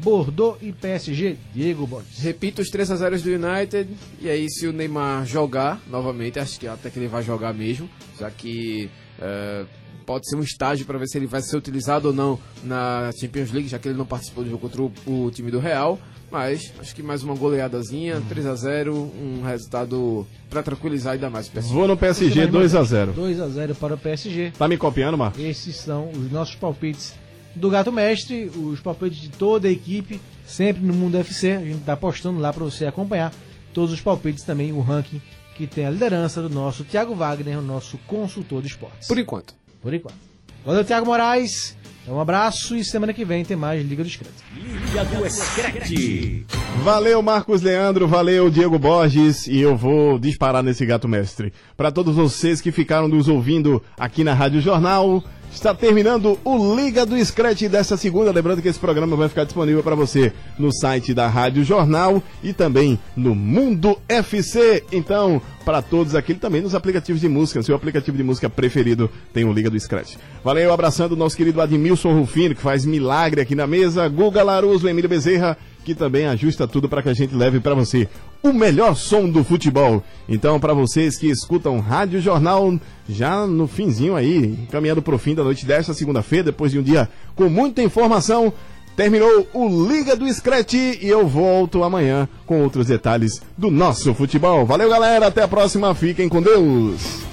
Bordeaux e PSG. Diego Borges. Repito os 3x0 do United. E aí, se o Neymar jogar novamente, acho que até que ele vai jogar mesmo, já que eh, pode ser um estágio para ver se ele vai ser utilizado ou não na Champions League, já que ele não participou do jogo contra o, o time do Real. Mas acho que mais uma goleadazinha, 3x0, um resultado para tranquilizar ainda mais o PSG. Vou no PSG 2 a 0 2 a 0 para o PSG. Tá me copiando, Marcos? Esses são os nossos palpites do Gato Mestre, os palpites de toda a equipe, sempre no Mundo FC. A gente está postando lá para você acompanhar todos os palpites também, o ranking que tem a liderança do nosso Thiago Wagner, o nosso consultor de esportes. Por enquanto. Por enquanto. Valeu, Thiago Moraes. Um abraço e semana que vem tem mais Liga do Discreto. Liga do Screte. Valeu, Marcos Leandro, valeu, Diego Borges, e eu vou disparar nesse gato mestre. Para todos vocês que ficaram nos ouvindo aqui na Rádio Jornal, está terminando o Liga do Scratch dessa segunda. Lembrando que esse programa vai ficar disponível para você no site da Rádio Jornal e também no Mundo FC. Então, para todos aqui, também nos aplicativos de música. Seu aplicativo de música preferido tem o Liga do Scratch. Valeu, abraçando o nosso querido Admilson Rufino, que faz milagre aqui na mesa. Guga Laruso, Emílio Bezerra, que também ajusta tudo para que a gente leve para você o melhor som do futebol. Então, para vocês que escutam Rádio Jornal, já no finzinho aí, caminhando pro fim da noite desta segunda-feira, depois de um dia com muita informação, terminou o Liga do Scratch e eu volto amanhã com outros detalhes do nosso futebol. Valeu, galera, até a próxima, fiquem com Deus.